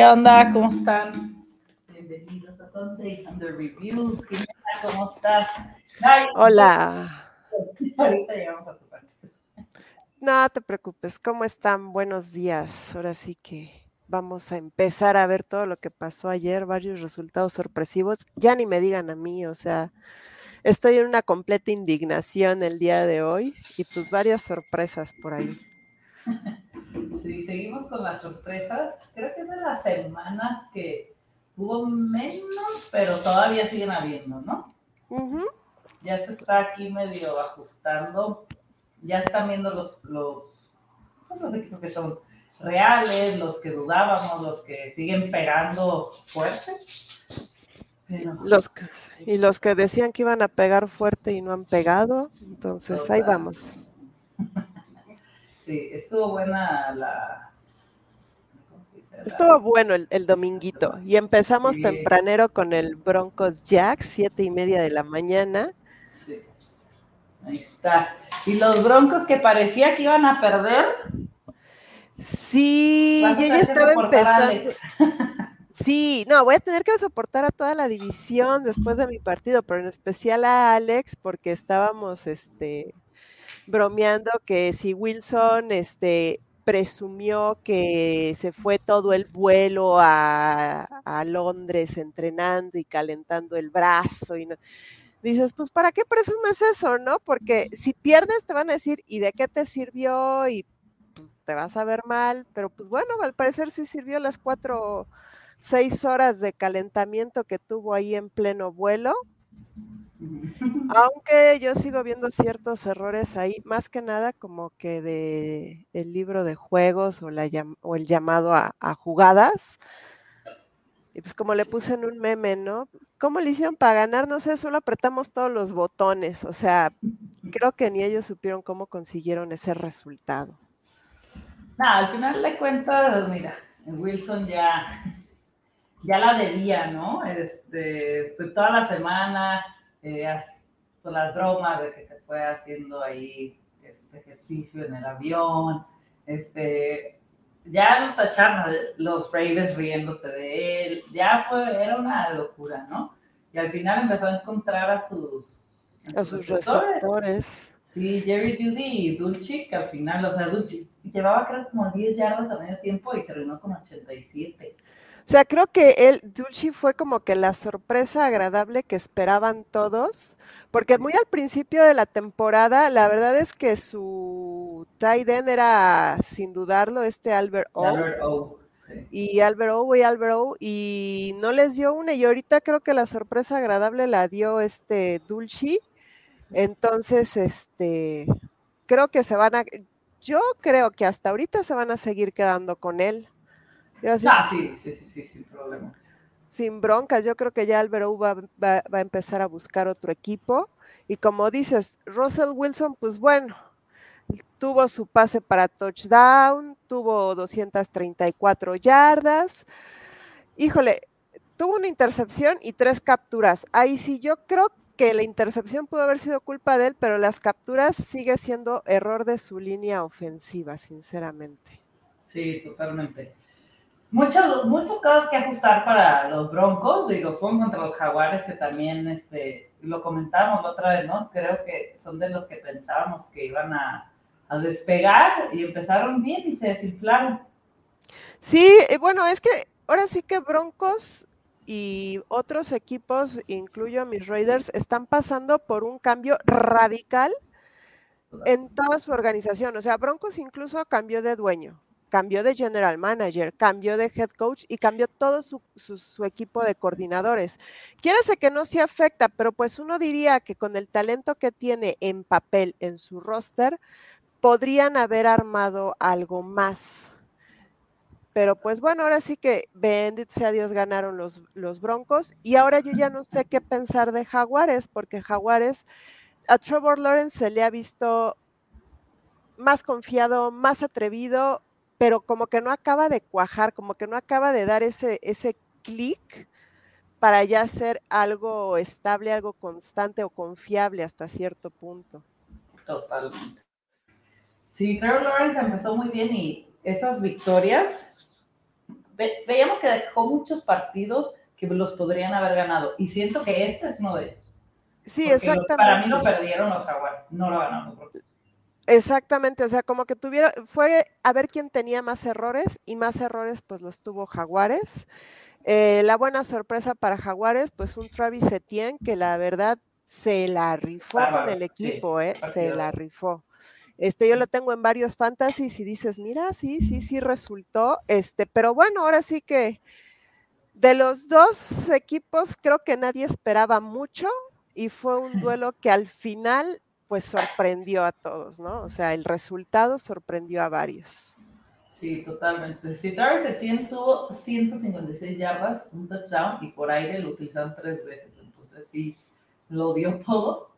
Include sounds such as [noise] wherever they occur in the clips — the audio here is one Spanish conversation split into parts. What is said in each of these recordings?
¿Qué onda? ¿Cómo están? Bienvenidos a Sunday Under Review. ¿Cómo estás? Hola. [laughs] Ahorita llegamos a tu parte. No te preocupes. ¿Cómo están? Buenos días. Ahora sí que vamos a empezar a ver todo lo que pasó ayer, varios resultados sorpresivos. Ya ni me digan a mí, o sea, estoy en una completa indignación el día de hoy y pues varias sorpresas por ahí. [laughs] Sí, seguimos con las sorpresas. Creo que es de las semanas que hubo menos, pero todavía siguen habiendo, ¿no? Ya se está aquí medio ajustando. Ya están viendo los, los, pues, los equipos que son reales, los que dudábamos, los que siguen pegando fuerte. Los y los que decían que iban a pegar fuerte y no han pegado, entonces ahí vamos. [laughs] Sí, estuvo buena la... Estuvo bueno el, dominguito. Y empezamos tempranero con el Broncos Jack, siete y media de la mañana. Sí, ahí está. Y los Broncos que parecía que iban a perder, Sí, yo ya estaba empezando. [laughs] Sí, no, voy a tener que soportar a toda la división después de mi partido, pero en especial a Alex, porque estábamos este, bromeando que si Wilson este, presumió que se fue todo el vuelo a, a Londres entrenando y calentando el brazo y no, dices, pues ¿para qué presumes eso, no? Porque si pierdes te van a decir, ¿y de qué te sirvió? Y te vas a ver mal, pero pues bueno, al parecer sí sirvió las cuatro, seis horas de calentamiento que tuvo ahí en pleno vuelo. [laughs] Aunque yo sigo viendo ciertos errores ahí, más que nada como que de el libro de juegos o, la, o el llamado a, a, jugadas. Y pues como le puse en un meme, ¿no? ¿Cómo le hicieron para ganar? No sé, solo apretamos todos los botones. O sea, creo que ni ellos supieron cómo consiguieron ese resultado. Nada, al final de cuentas, mira, Wilson ya, ya la debía, ¿no? Este, fue toda la semana, con las bromas de que se fue haciendo ahí este ejercicio en el avión, este, ya lo tacharon los Ravens riéndose de él, ya fue, era una locura, ¿no? Y al final empezó a encontrar a sus, a sus, receptores. Sí, Jerry Judy y Dulce, que al final, o sea, Dulce llevaba creo como 10 yardas a medio tiempo y terminó con 87. O sea, creo que él, Dulce fue como que la sorpresa agradable que esperaban todos, porque muy al principio de la temporada, la verdad es que su tight end era, sin dudarlo, este Albert O. Albert o. Y Albert O y Albert O, y no les dio una, y ahorita creo que la sorpresa agradable la dio este Dulce. Entonces, este, creo que se van a, yo creo que hasta ahorita se van a seguir quedando con él. Ah, sí, sí, sí, sí, sin problema. Sin broncas, yo creo que ya Albero va, va, a empezar a buscar otro equipo. Y como dices, Russell Wilson, pues bueno, tuvo su pase para touchdown, tuvo 234 yardas. Híjole, tuvo una intercepción y tres capturas. Ahí sí, yo creo que la intercepción pudo haber sido culpa de él, pero las capturas sigue siendo error de su línea ofensiva, sinceramente. Sí, totalmente. Muchos, muchos casos que ajustar para los Broncos, digo, fue contra los Jaguares que también este, lo comentamos la otra vez, ¿no? Creo que son de los que pensábamos que iban a, a despegar y empezaron bien y se desinflaron. Sí, bueno, es que ahora sí que Broncos y otros equipos, incluyo a mis Raiders, están pasando por un cambio radical en toda su organización. O sea, Broncos incluso cambió de dueño, cambió de general manager, cambió de head coach y cambió todo su, equipo de coordinadores. Quiérase que no se afecta, pero pues uno diría que con el talento que tiene en papel en su roster, podrían haber armado algo más pero pues bueno, ahora sí que bendito sea Dios ganaron los, los Broncos y ahora yo ya no sé qué pensar de Jaguares, porque Jaguares a Trevor Lawrence se le ha visto más confiado, más atrevido, pero como que no acaba de cuajar, como que no acaba de dar ese, ese clic para ya ser algo estable, algo constante o confiable hasta cierto punto. Totalmente. Sí, Trevor Lawrence empezó muy bien y esas victorias veíamos que dejó muchos partidos que los podrían haber ganado. Y siento que este es uno de ellos. Sí, exactamente. para mí lo perdieron los Jaguares, no lo ganaron. Exactamente, o sea, como que tuviera, fue a ver quién tenía más errores y más errores pues los tuvo Jaguares. Eh, la buena sorpresa para Jaguares, pues un Travis Etienne que la verdad se la rifó con el equipo, ¿eh? Se la rifó. Este, yo lo tengo en varios fantasies y dices, mira, sí, sí, sí resultó. Este, pero bueno, ahora sí que de los dos equipos creo que nadie esperaba mucho y fue un [laughs] duelo que al final pues sorprendió a todos, ¿no? O sea, el resultado sorprendió a varios. Sí, totalmente. Si Travis Etienne tuvo 156 yardas, un touchdown y por aire lo utilizaron tres veces. Entonces sí, lo dio [laughs] todo.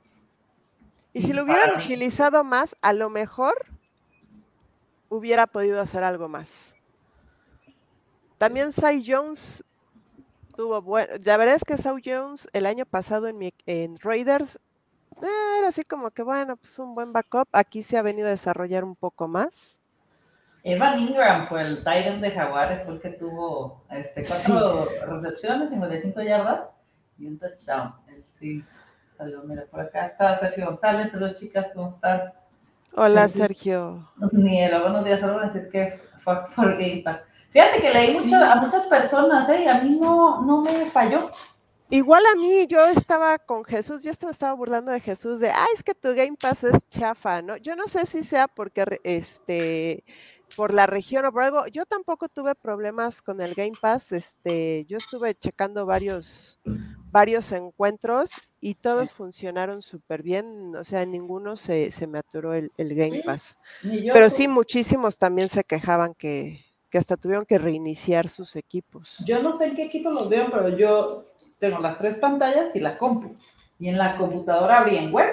Y, si lo hubieran utilizado más, a lo mejor hubiera podido hacer algo más. También Cy Jones tuvo bueno. La verdad es que Cy Jones el año pasado en, mi, en Raiders era así como que bueno, pues un buen backup. Aquí se ha venido a desarrollar un poco más. Evan Ingram fue el Titan de Jaguares, fue el que tuvo este, cuatro recepciones, 55 yardas y un touchdown. Él sí salió, mira, por acá está Sergio González, saludos chicas, ¿cómo están? Hola Sergio. Niela, buenos días, solo voy a decir que fue por Game Pass. Fíjate que leí mucho, a muchas personas, ¿eh? Y a mí no, no me falló. Igual a mí, yo estaba con Jesús, yo estaba, burlando de Jesús de, ay, es que tu Game Pass es chafa, ¿no? Yo no sé si sea porque este por la región o por algo. Yo tampoco tuve problemas con el Game Pass. Este, yo estuve checando varios, varios encuentros y todos funcionaron súper bien. O sea, ninguno se, se me aturó el, Game Pass. Pero sí, muchísimos también se quejaban que, que hasta tuvieron que reiniciar sus equipos. Yo no sé en qué equipo los veo, pero yo tengo las tres pantallas y la compu. Y en la computadora abrí en web.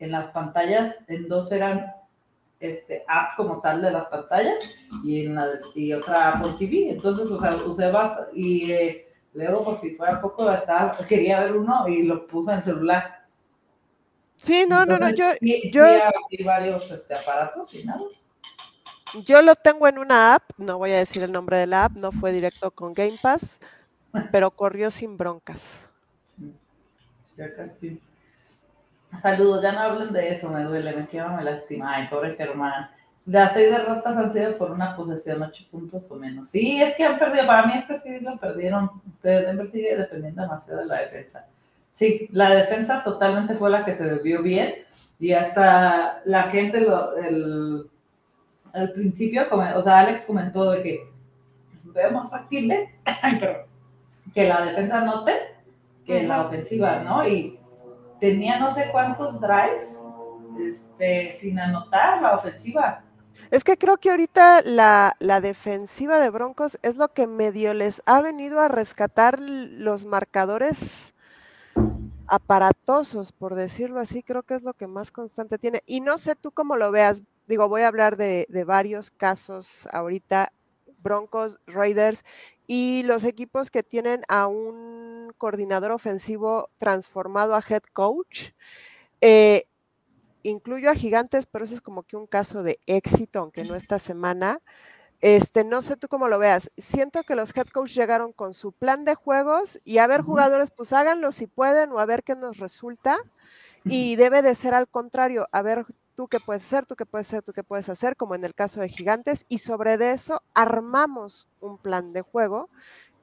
En las pantallas, en dos eran este, app como tal de las pantallas y, en la, y otra por TV. Entonces, o sea, usé vas y eh, luego, por si fuera poco, estaba, quería ver uno y lo puse en el celular. Sí, no, no, no, yo... yo varios este, aparatos y nada. Yo lo tengo en una app, no voy a decir el nombre de la app, no fue directo con Game Pass, pero corrió sin broncas. Sí, acá sí. Saludos, ya no hablen de eso, me duele, me quiero, me lastima. Ay, pobre Germán. Las seis derrotas han sido por una posesión, ocho puntos o menos. Sí, es que han perdido. Para mí, este sí lo perdieron. Ustedes Denver sigue dependiendo demasiado de la defensa. Sí, la defensa totalmente fue la que se vio bien. Y hasta la gente, lo, el, al principio, o sea, Alex comentó de que veo más factible [laughs] que la defensa note que la ofensiva, ¿no? Y tenía no sé cuántos drives este, sin anotar la ofensiva. Es que creo que ahorita la, la, defensiva de Broncos es lo que medio les ha venido a rescatar los marcadores aparatosos, por decirlo así, creo que es lo que más constante tiene. Y no sé tú cómo lo veas, digo, voy a hablar de, de varios casos ahorita, Broncos, Raiders, y los equipos que tienen a un coordinador ofensivo transformado a head coach. Eh, incluyo a Gigantes, pero eso es como que un caso de éxito, aunque no esta semana. Este, no sé tú cómo lo veas. Siento que los head coach llegaron con su plan de juegos y a ver, jugadores, pues háganlo si pueden o a ver qué nos resulta. Y debe de ser al contrario, a ver tú qué puedes hacer, tú qué puedes hacer, tú qué puedes hacer, como en el caso de Gigantes, y sobre de eso armamos un plan de juego.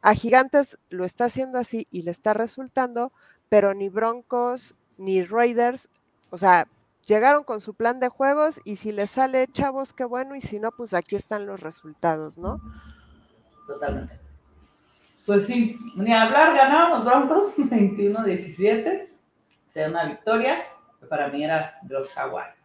A Gigantes lo está haciendo así y le está resultando, pero ni Broncos ni Raiders, o sea, llegaron con su plan de juegos y si les sale, chavos, qué bueno, y si no, pues aquí están los resultados, ¿no? Totalmente. Pues sí, ni hablar, ganaron los Broncos [laughs] 21-17, sea una victoria, para mí era los Jaguars.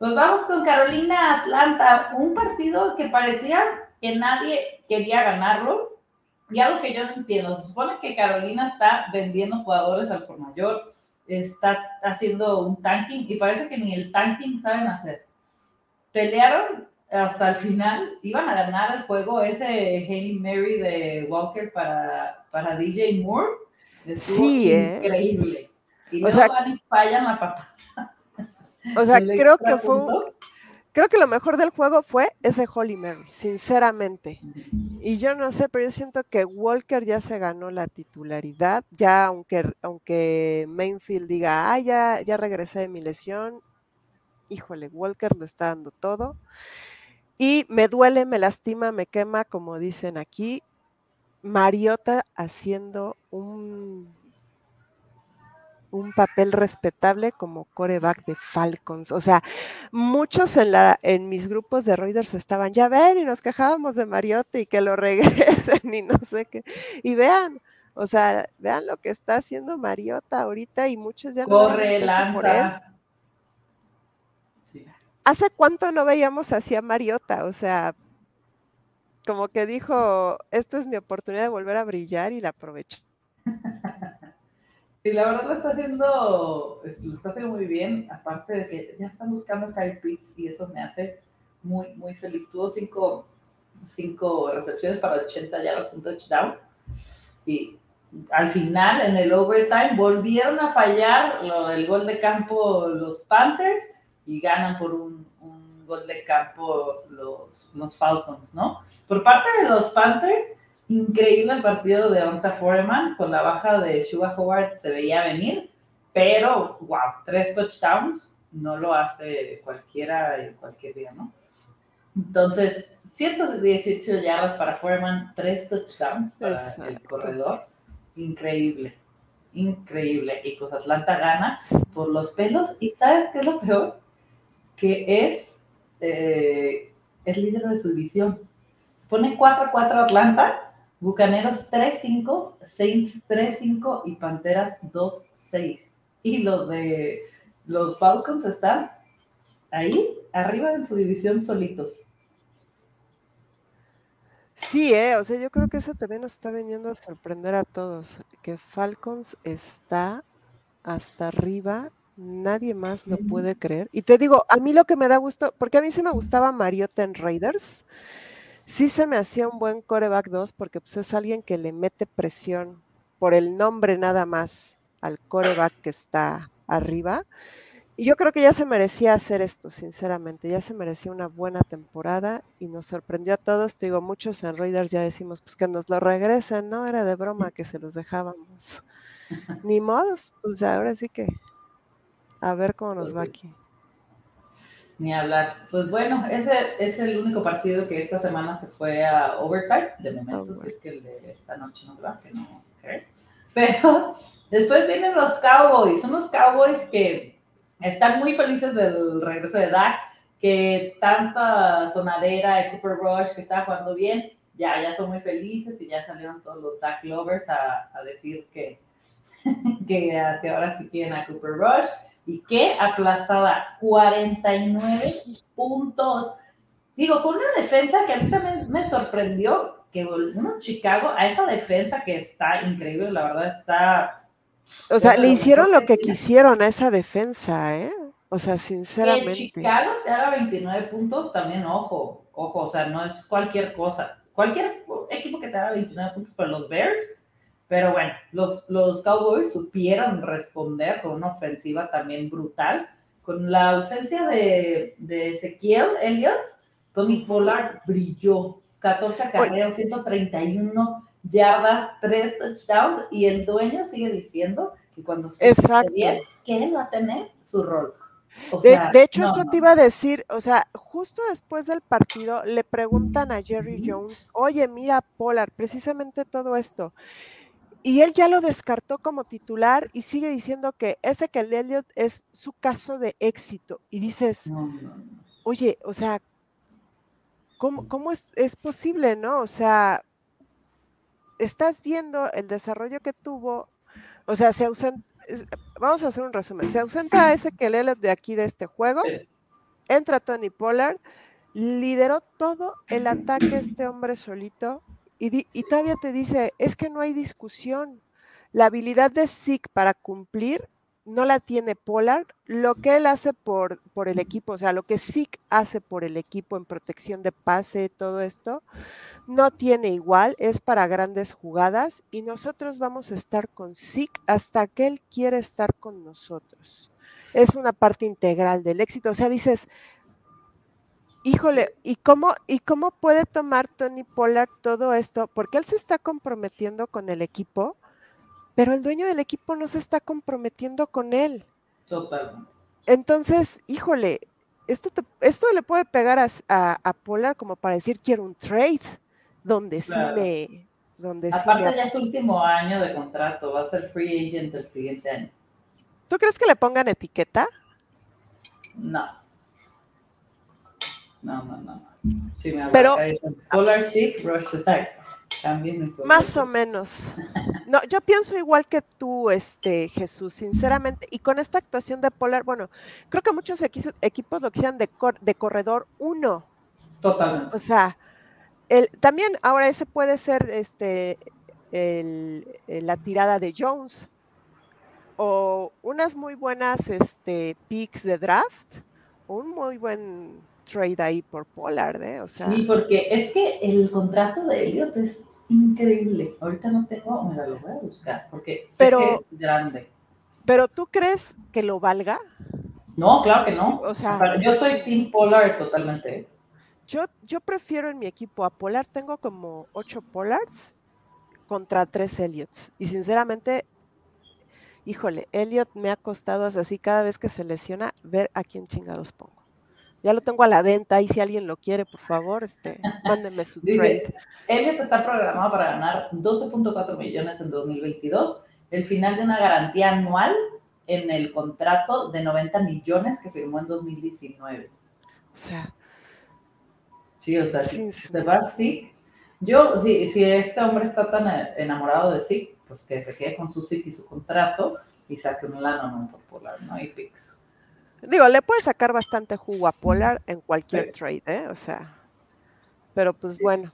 Pues vamos con Carolina Atlanta, un partido que parecía que nadie quería ganarlo. Y algo que yo no entiendo, se supone que Carolina está vendiendo jugadores al por mayor, está haciendo un tanking y parece que ni el tanking saben hacer. Pelearon hasta el final, iban a ganar el juego ese Hailey Mary de Walker para, para DJ Moore. sí, ¿eh? increíble. Y luego van y fallan la patada. O sea, creo que fue creo que lo mejor del juego fue ese Holy Mary, sinceramente. Y yo no sé, pero yo siento que Walker ya se ganó la titularidad, ya aunque, aunque Mainfield diga, ah, ya, ya regresé de mi lesión, híjole, Walker le está dando todo. Y me duele, me lastima, me quema, como dicen aquí, Mariota haciendo un un papel respetable como coreback de Falcons. O sea, muchos en, la, en mis grupos de Reuters estaban, ya ven, y nos quejábamos de Mariota y que lo [laughs] regresen y no sé qué. Y vean, o sea, vean lo que está haciendo Mariota ahorita y muchos ya Corre, no lanza. ¿Hace cuánto no veíamos así a Mariota? O sea, como que dijo, esta es mi oportunidad de volver a brillar y la aprovecho. [laughs] Sí, la verdad lo está haciendo, lo está haciendo muy bien, aparte de que ya están buscando Kyle Pitts y eso me hace muy, muy feliz. Tuvo cinco, cinco recepciones para 80 yardas, un touchdown. Y al final, en el overtime, volvieron a fallar lo, el gol de campo los Panthers y ganan por un, un gol de campo los, los Falcons, ¿no? Por parte de los Panthers, increíble el partido de Onta Foreman, con la baja de Shuba Howard se veía venir, pero wow, tres touchdowns no lo hace cualquiera en cualquier día, ¿no? Entonces, 118 yardas para Foreman, tres touchdowns para el corredor. Increíble, increíble. Y pues Atlanta gana por los pelos. ¿Y sabes qué es lo peor? Que es, eh, es líder de su división. Pone 4-4 Atlanta Bucaneros 3-5, Saints 3-5 y Panteras 2-6. Y los de los Falcons están ahí, arriba en su división solitos. Sí, eh, o sea, yo creo que eso también nos está veniendo a sorprender a todos, que Falcons está hasta arriba, nadie más lo puede creer. Y te digo, a mí lo que me da gusto, porque a mí sí me gustaba Mariota en Raiders, sí se me hacía un buen coreback 2 porque pues, es alguien que le mete presión por el nombre nada más al coreback que está arriba. Y yo creo que ya se merecía hacer esto, sinceramente. Ya se merecía una buena temporada y nos sorprendió a todos. Te digo, muchos en Raiders ya decimos pues que nos lo regresen, ¿no? Era de broma que se los dejábamos. [laughs] Ni modos, pues ahora sí que a ver cómo nos va aquí. Ni hablar. Pues bueno, ese es el único partido que esta semana se fue a overtime. De momento, oh, si es que el de esta noche no va, que no. Pero [laughs] después vienen los Cowboys. Son los Cowboys que están muy felices del regreso de Dak, que tanta sonadera de Cooper Rush que estaba jugando bien, ya, ya son muy felices y ya salieron todos los Dak lovers a, a decir que, [laughs] que, que ahora sí quieren a Cooper Rush. ¿Y qué aplastada? 49 puntos. Digo, con una defensa que a mí también me sorprendió, que uno Chicago, a esa defensa que está increíble, la verdad está... O sea, le hicieron lo que quisieron a esa defensa, ¿eh? O sea, sinceramente. Que Chicago te haga 29 puntos, también ojo, ojo, o sea, no es cualquier cosa. Cualquier equipo que te haga 29 puntos, pero los Bears pero bueno, los, los Cowboys supieron responder con una ofensiva también brutal. Con la ausencia de, de Ezequiel Elliott, Tony Pollard brilló. 14 acarreos, 131 yardas, 3 touchdowns, y el dueño sigue diciendo que cuando se bien, que él va a tener su rol. de, hecho, esto te iba a decir, o sea, justo después del partido le preguntan a Jerry Jones, oye, mira, Pollard, precisamente todo esto. Y él ya lo descartó como titular y sigue diciendo que ese que el Elliot es su caso de éxito. Y dices, oye, o sea, ¿cómo, es, es, posible, no? O sea, estás viendo el desarrollo que tuvo, o sea, se ausenta, vamos a hacer un resumen, se ausenta ese que de aquí de este juego, entra Tony Pollard, lideró todo el ataque este hombre solito, y, todavía te dice, es que no hay discusión. La habilidad de Zeke para cumplir no la tiene Pollard. Lo que él hace por, por el equipo, o sea, lo que Zeke hace por el equipo en protección de pase, todo esto, no tiene igual, es para grandes jugadas y nosotros vamos a estar con Zeke hasta que él quiere estar con nosotros. Es una parte integral del éxito. O sea, dices, Híjole, ¿y cómo, ¿y cómo puede tomar Tony Pollard todo esto? Porque él se está comprometiendo con el equipo, pero el dueño del equipo no se está comprometiendo con él. Entonces, híjole, esto, esto le puede pegar a, a, Pollard como para decir quiero un trade, donde sí me... Donde Aparte sí me... ya es último año de contrato, va a ser free agent el siguiente año. ¿Tú crees que le pongan etiqueta? No. No, no, no. Sí, me Pero, Polar Sick, Rush También más o menos. No, yo pienso igual que tú, este, Jesús, sinceramente. Y con esta actuación de Polar, bueno, creo que muchos equipos lo quisieran de, de corredor uno. Totalmente. O sea, el, también ahora ese puede ser este el, la tirada de Jones o unas muy buenas este, picks de draft, un muy buen trade ahí por Pollard, ¿eh? O sea, sí, porque es que el contrato de Elliot es increíble. Ahorita no tengo, me lo voy a buscar, porque sé pero, que es grande. Pero tú crees que lo valga? No, claro que no. O sea, yo soy Team Pollard totalmente. Yo, yo prefiero en mi equipo a Pollard, tengo como ocho Pollards contra tres Elliots. Y sinceramente, híjole, Elliot me ha costado así cada vez que se lesiona ver a quién chingados pongo. Ya lo tengo a la venta y si alguien lo quiere, por favor, este, [laughs] mándenme su trade. Elliot está programado para ganar 12.4 millones en 2022, el final de una garantía anual en el contrato de 90 millones que firmó en 2019. O sea. Sí, o sea, si se va así. Yo, si, si este hombre está tan enamorado de sí, pues que se quede con su SIC y su contrato y saque un lano no popular, ¿no? Y pix. Digo, le puede sacar bastante jugo a Polar en cualquier trade, ¿eh? O sea, pero pues bueno.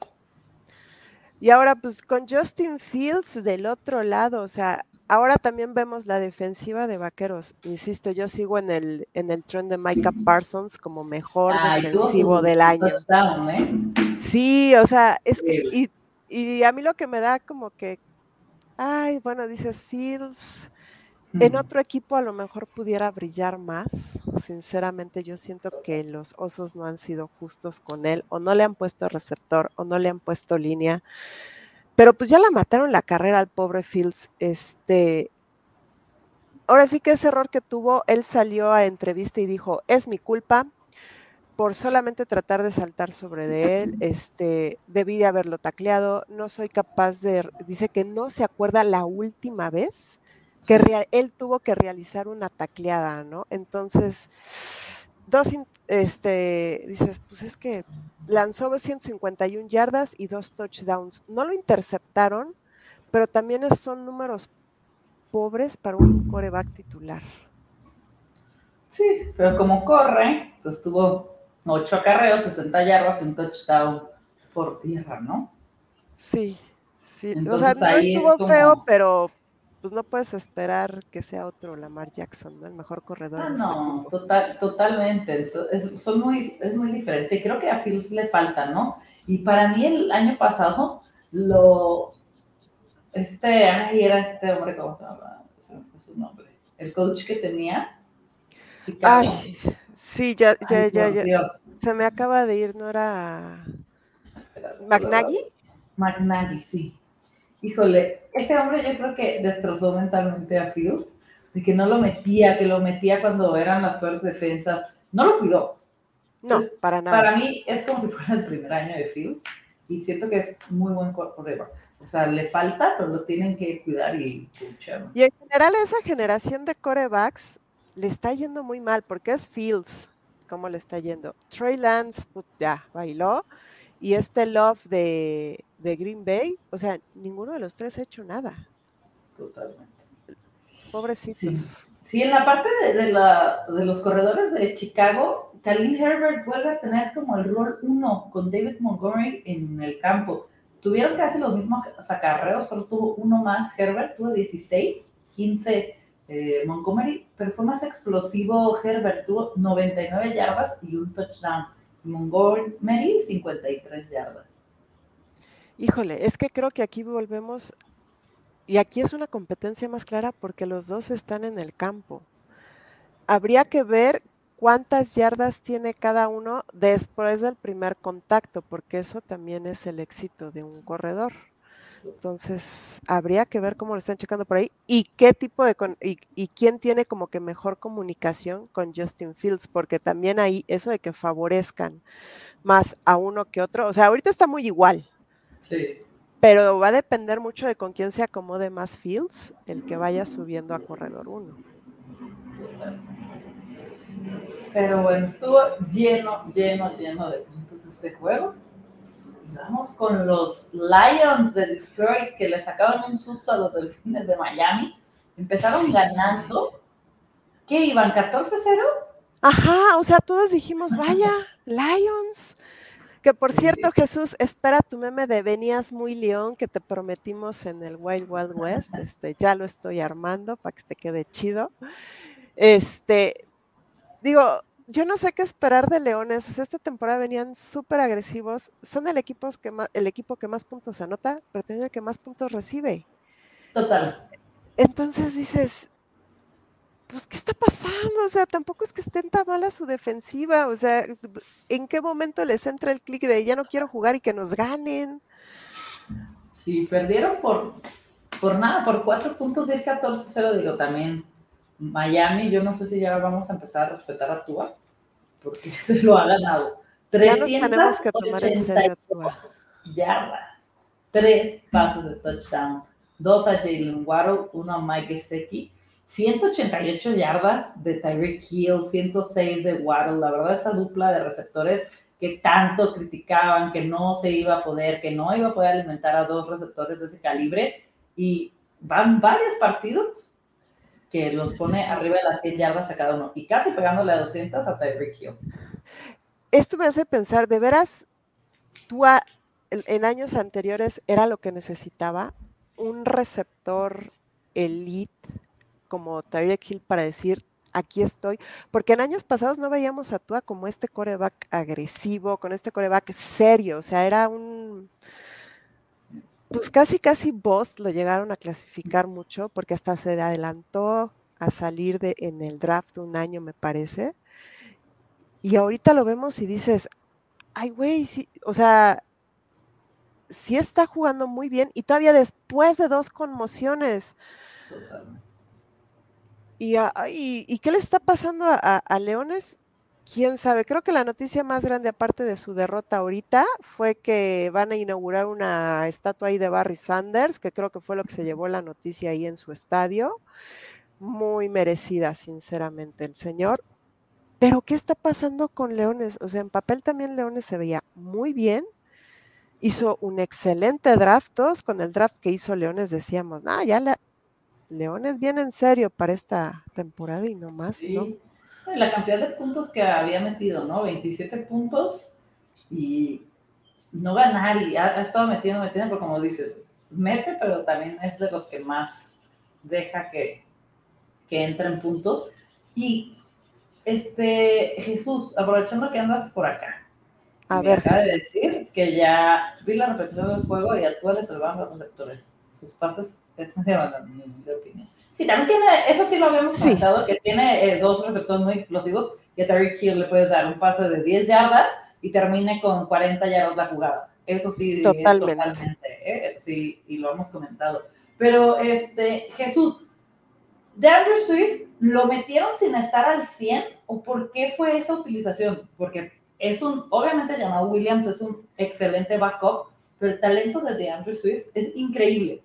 Y ahora, pues con Justin Fields del otro lado, o sea, ahora también vemos la defensiva de Vaqueros. Insisto, yo sigo en el, en el trend de Micah Parsons como mejor defensivo del año. ¿eh? Sí, o sea, es que, y, y a mí lo que me da como que ay, bueno, dices Fields. En otro equipo a lo mejor pudiera brillar más. Sinceramente yo siento que los osos no han sido justos con él o no le han puesto receptor o no le han puesto línea. Pero pues ya la mataron la carrera al pobre Fields. Este, ahora sí que ese error que tuvo, él salió a entrevista y dijo, es mi culpa, por solamente tratar de saltar sobre de él, este, debí de haberlo tacleado, no soy capaz de, dice que no se acuerda la última vez que él tuvo que realizar una tacleada, ¿no? Entonces, dos, este, dices, pues es que lanzó 151 yardas y dos touchdowns, no lo interceptaron, pero también son números pobres para un coreback titular. Sí, pero como corre, pues tuvo 8 acarreos, 60 yardas y un touchdown por tierra, ¿no? Sí, sí. o sea, no estuvo feo, pero pues no puedes esperar que sea otro Lamar Jackson, ¿no? El mejor corredor. Ah, no, total, totalmente. Es, son muy, es muy diferente. Creo que a Fields le falta, ¿no? Y para mí el año pasado, lo. Este, ay, era este hombre, ¿cómo se llama? su nombre. El coach que tenía. Ay, sí, ya, ya, ya, ya. Se me acaba de ir, ¿no era McNaghy? McNaghy, sí. Híjole, este hombre yo creo que destrozó mentalmente a Fields, de que no lo metía, que lo metía cuando eran las peores defensas. No lo cuidó. No, para nada. Para mí es como si fuera el primer año de Fields y siento que es muy buen corredor. O sea, le falta, pero lo tienen que cuidar y escuchar. Y en general esa generación de corebacks le está yendo muy mal porque es Fields, cómo le está yendo. Trey Lance, pues, ya, bailó. Y este Love de, Green Bay, o sea, ninguno de los tres ha hecho nada. Totalmente. Pobrecitos. Sí, en la parte de, la, de, los corredores de Chicago, Kalin Herbert vuelve a tener como el rol uno con David Montgomery en el campo. Tuvieron casi los mismos acarreos, solo tuvo uno más Herbert, tuvo 16, 15 eh, Montgomery, pero fue más explosivo Herbert, tuvo 99 yardas y un touchdown. Montgomery, 53 yardas. Híjole, es que creo que aquí volvemos, y aquí es una competencia más clara porque los dos están en el campo. Habría que ver cuántas yardas tiene cada uno después del primer contacto, porque eso también es el éxito de un corredor. Entonces, habría que ver cómo lo están checando por ahí y qué tipo de y, y, quién tiene como que mejor comunicación con Justin Fields, porque también ahí eso de que favorezcan más a uno que otro, o sea, ahorita está muy igual. Sí. Pero va a depender mucho de con quién se acomode más Fields, el que vaya subiendo a corredor 1. Pero bueno, estuvo lleno, lleno, lleno de puntos este juego. Vamos con los Lions de Detroit que le sacaron un susto a los Delfines de Miami. Empezaron ganando. ¿Qué iban? ¿14-0? Ajá, o sea, todos dijimos, vaya, Lions. Que por cierto, Jesús, espera tu meme de venías muy león que te prometimos en el Wild Wild West. Este, ya lo estoy armando para que te quede chido. Este, digo, yo no sé qué esperar de Leones. O sea, esta temporada venían súper agresivos. Son el equipo, que más, el equipo que más puntos anota, pero también el que más puntos recibe. Total. Entonces dices, pues, ¿qué está pasando? O sea, tampoco es que estén tan mala su defensiva. O sea, ¿en qué momento les entra el clic de ya no quiero jugar y que nos ganen? Sí, perdieron por, por nada, por cuatro puntos del 14-0, digo, también Miami, yo no sé si ya vamos a empezar a respetar a Tua, porque [laughs] se lo ha ganado. Ya nos tenemos que tomar en serio Tua. yardas, tres pasos de touchdown, dos a Jalen Waddle, uno a Mike Gesicki, 188 yardas de Tyreek Hill, 106 de Waddle. La verdad, esa dupla de receptores que tanto criticaban, que no se iba a poder, que no iba a poder alimentar a dos receptores de ese calibre, y van varios partidos que los pone arriba de las 100 yardas a cada uno y casi pegándole a 200 a Tyreek Hill. Esto me hace pensar, ¿de veras tú en años anteriores era lo que necesitaba? Un receptor elite como Tyreek Hill para decir, aquí estoy, porque en años pasados no veíamos a Tua como este coreback agresivo, con este coreback serio, o sea, era un, pues casi, casi boss lo llegaron a clasificar mucho, porque hasta se adelantó a salir de, en el draft un año, me parece. Y ahorita lo vemos y dices, ay, güey, sí, o sea, sí está jugando muy bien y todavía después de dos conmociones. Y, y, qué le está pasando a Leones? quién sabe, creo que la noticia más grande aparte de su derrota ahorita fue que van a inaugurar una estatua ahí de Barry Sanders, que creo que fue lo que se llevó la noticia ahí en su estadio. Muy merecida, sinceramente, el señor. Pero, ¿qué está pasando con Leones? O sea, en papel también Leones se veía muy bien. Hizo un excelente draft. Todos con el draft que hizo Leones decíamos, ah, ya la... Leones viene en serio para esta temporada y no más, ¿no? la cantidad de puntos que había metido, ¿no? 27 puntos y no ganar y ha, estado metiendo, metiendo, pero como dices, mete, pero también es de los que más deja que, que entren puntos. Y este, Jesús, aprovechando que andas por acá, a ver, acaba de decir que ya vi la repetición del juego y a todos les salvaron los receptores. Sus pases es de opinión. Sí, también tiene, eso sí lo habíamos comentado, que tiene eh, dos receptores muy explosivos, que a Tariq Hill le puedes dar un pase de 10 yardas y termine con 40 yardas la jugada. Eso sí, totalmente. totalmente ¿eh? sí, y lo hemos comentado. Pero, este, Jesús, de Andrew Swift, ¿lo metieron sin estar al 100 o por qué fue esa utilización? Porque es un, obviamente llamado Williams es un excelente backup, pero el talento de DeAndre Swift es increíble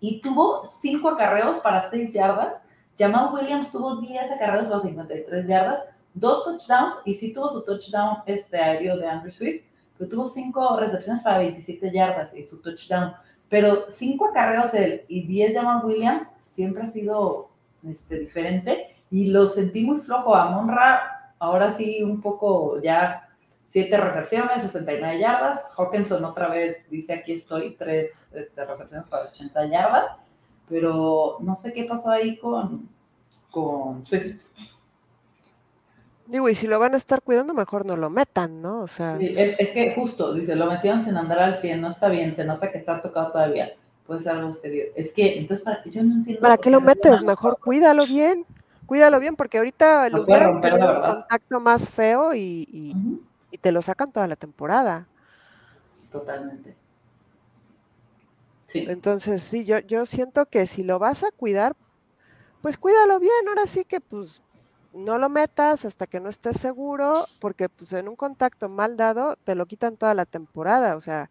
y tuvo cinco acarreos para seis yardas. Jamal Williams tuvo 10 acarreos para 53 yardas, dos touchdowns y sí tuvo su touchdown este aéreo de Andrew Swift, pero tuvo cinco recepciones para 27 yardas y su touchdown. Pero cinco acarreos él y 10 Jamal Williams siempre ha sido este, diferente y lo sentí muy flojo. A Monra, ahora sí, un poco ya 7 recepciones, 69 yardas. Hawkinson otra vez dice aquí estoy, 3 este, recepciones para 80 yardas. Pero no sé qué pasó ahí con, con Swift. Digo, y si lo van a estar cuidando, mejor no lo metan, ¿no? O sea. es, que justo, dice, lo metieron sin andar al 100, no está bien, se nota que está tocado todavía. Puede ser algo serio. Es que, entonces, ¿para qué? Yo no entiendo. ¿Para qué lo metes? Mejor cuídalo bien cuídalo bien, porque ahorita lo hubieran tenido un contacto más feo y, te lo sacan toda la temporada. Totalmente. Sí. Entonces, sí, yo, yo siento que si lo vas a cuidar, pues cuídalo bien, ahora sí que pues no lo metas hasta que no estés seguro, porque pues en un contacto mal dado te lo quitan toda la temporada. O sea,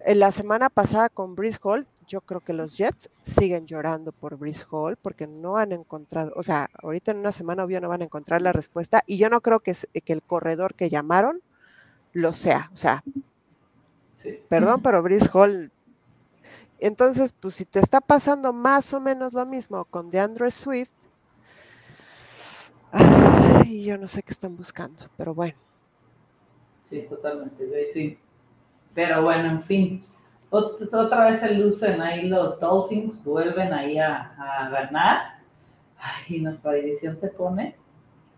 en la semana pasada con Brice Hall, yo creo que los Jets siguen llorando por Brice Hall porque no han encontrado, o sea, ahorita en una semana obvio no van a encontrar la respuesta y yo no creo que, que el corredor que llamaron lo sea. O sea, perdón, pero Brice Hall entonces, pues si te está pasando más o menos lo mismo con DeAndre Swift, Ay, yo no sé qué están buscando, pero bueno. Sí, totalmente, sí. Pero bueno, en fin. Otra vez se lucen ahí los Dolphins, vuelven ahí a, ganar. Ay, y nuestra división se pone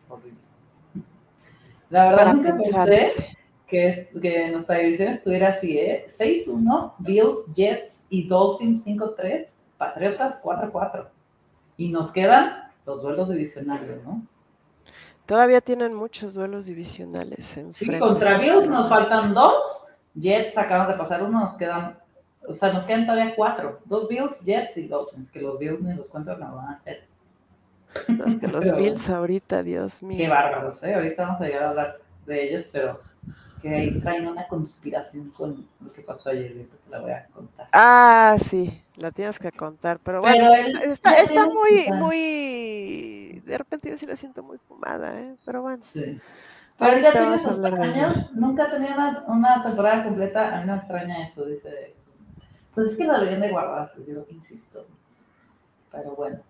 horrible. La verdad Para nunca pensé que, que nuestra división estuviera así, ¿eh? 6-1, Bills, Jets y Dolphins 5-3, Patriotas 4-4. Y nos quedan los duelos divisionales, ¿no? Todavía tienen muchos duelos divisionales. En sí, contra Bills nos faltan dos. Jets acaban de pasar uno, nos quedan, o sea, nos quedan todavía cuatro. Dos Bills, Jets y Dolphins, que los Bills ni los cuentos no van a hacer. Es que los Bills ahorita, Dios mío. Qué bárbaros, ¿eh? Ahorita vamos a llegar a hablar de ellos, pero que ahí traen una conspiración con lo que pasó ayer, te la voy a contar. Ah, sí, la tienes que contar, pero bueno, está, está muy, muy, de repente yo sí la siento muy fumada, ¿eh? pero bueno. Sí. Pero ya tiene sus años, nunca tenía una, una, temporada completa, a mí me extraña eso, dice. Pues es que la deberían de guardar, yo insisto. Pero bueno.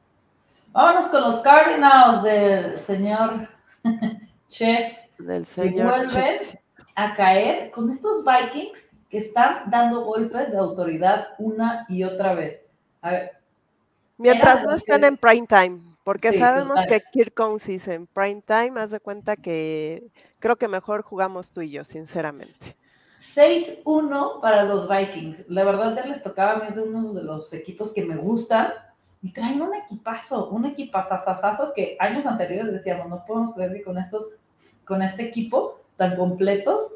Vámonos con los Cardinals del señor [laughs] Chef. Del señor Chef a caer con estos Vikings que están dando golpes de autoridad una y otra vez. A ver. Mientras no estén en prime time, porque sabemos que Kirk Cousins en prime time, haz de cuenta que creo que mejor jugamos tú y yo, sinceramente. 6-1 para los Vikings. La verdad ya les tocaba a mí de uno de los equipos que me gustan y traen un equipazo, un equipazazazazo que años anteriores decíamos, no podemos ver con estos, con este equipo tan completos,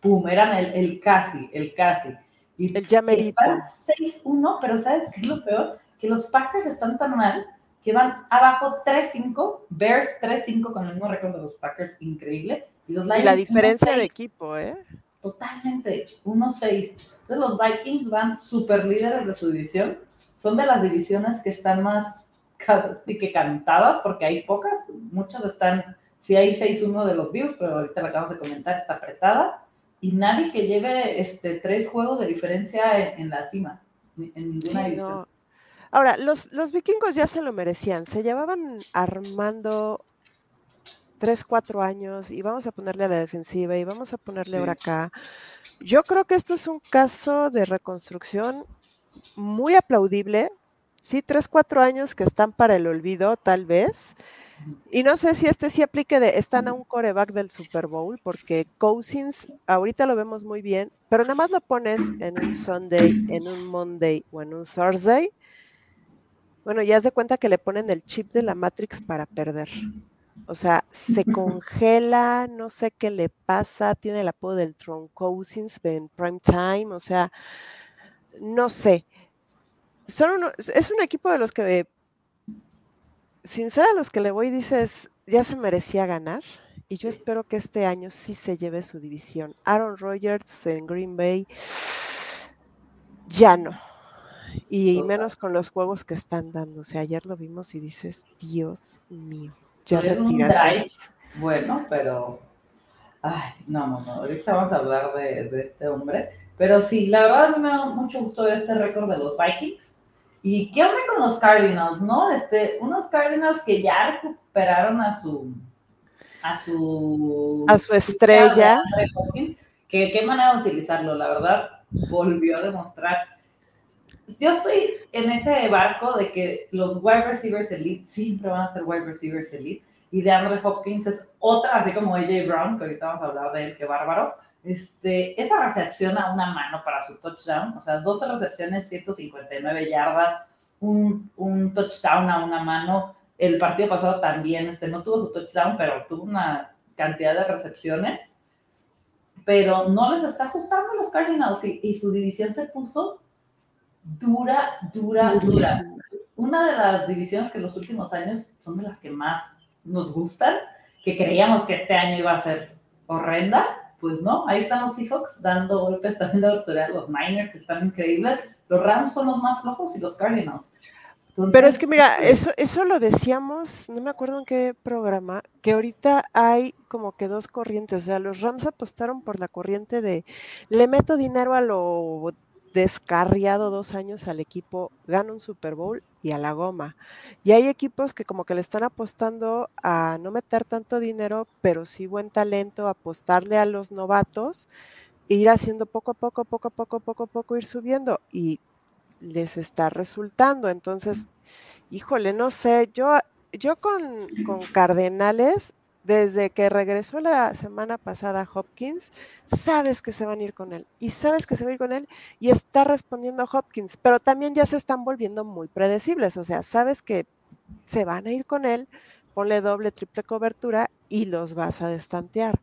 pum, eran el, el casi, el casi. Y el llamerito. 6-1, pero ¿sabes qué es lo peor? Que los Packers están tan mal que van abajo 3-5, Bears 3-5 con el mismo récord de los Packers, increíble. Y, los Lions, la diferencia de equipo, ¿eh? Totalmente, 1-6. Entonces los Vikings van super líderes de su división. Son de las divisiones que están más [laughs] casi que cantadas, porque hay pocas, muchas están si hay 6-1 de los Bills, pero ahorita lo acabamos de comentar, está apretada. Y nadie que lleve este, tres juegos de diferencia en, la cima, en ninguna Ahora, los, los vikingos ya se lo merecían. Se llevaban armando 3, 4 años y vamos a ponerle a la defensiva y vamos a ponerle ahora acá. Yo creo que esto es un caso de reconstrucción muy aplaudible. Sí, 3, 4 años que están para el olvido, tal vez. Y no sé si este sí aplique de están a un coreback del Super Bowl, porque Cousins ahorita lo vemos muy bien, pero nada más lo pones en un Sunday, en un Monday o en un Thursday. Bueno, ya se cuenta que le ponen el chip de la Matrix para perder. O sea, se congela, no sé qué le pasa, tiene el apodo del Tron Cousins en prime time, o sea, no sé. Son es un equipo de los que sin ser a los que le voy, dices, ya se merecía ganar. Y yo espero que este año sí se lleve su división. Aaron Rodgers en Green Bay, ya no. Y menos con los juegos que están dando. O sea, ayer lo vimos y dices, Dios mío, ya Bueno, pero. Ay, no, no, no. Ahorita vamos a hablar de, de este hombre. Pero sí, la verdad me da mucho gusto este récord de los Vikings ¿Y qué onda con los Cardinals, no? Este, unos Cardinals que ya recuperaron a su a su a su estrella. Que qué manera de utilizarlo, la verdad, volvió a demostrar. Yo estoy en ese barco de que los wide receivers elite siempre van a ser wide receivers elite y de Andre Hopkins es otra, así como AJ Brown, que ahorita vamos a hablar de él, qué bárbaro este, esa recepción a una mano para su touchdown, o sea, 12 recepciones, 159 yardas, un, un touchdown a una mano, El partido pasado también, este, no tuvo su touchdown, pero tuvo una cantidad de recepciones. Pero no les está ajustando a los Cardinals y, y su división se puso dura, dura, dura. Una de las divisiones que en los últimos años son de las que más nos gustan, que creíamos que este año iba a ser horrenda, pues no, ahí están los Seahawks dando golpes también de autoridad, los Niners que están increíbles, los Rams son los más flojos y los Cardinals. Pero es que mira, eso, eso lo decíamos, no me acuerdo en qué programa, que ahorita hay como que dos corrientes, o sea, los Rams apostaron por la corriente de le meto dinero a lo descarriado dos años al equipo, gana un Super Bowl y a la goma. Y hay equipos que como que le están apostando a no meter tanto dinero, pero sí buen talento, apostarle a los novatos, e ir haciendo poco a poco, poco a poco, poco a poco, ir subiendo. Y les está resultando. Entonces, híjole, no sé, yo, yo con, con Cardenales desde que regresó la semana pasada Hopkins, sabes que se van a ir con él y sabes que se va a ir con él y está respondiendo Hopkins, pero también ya se están volviendo muy predecibles, o sea, sabes que se van a ir con él, ponle doble, triple cobertura y los vas a destantear.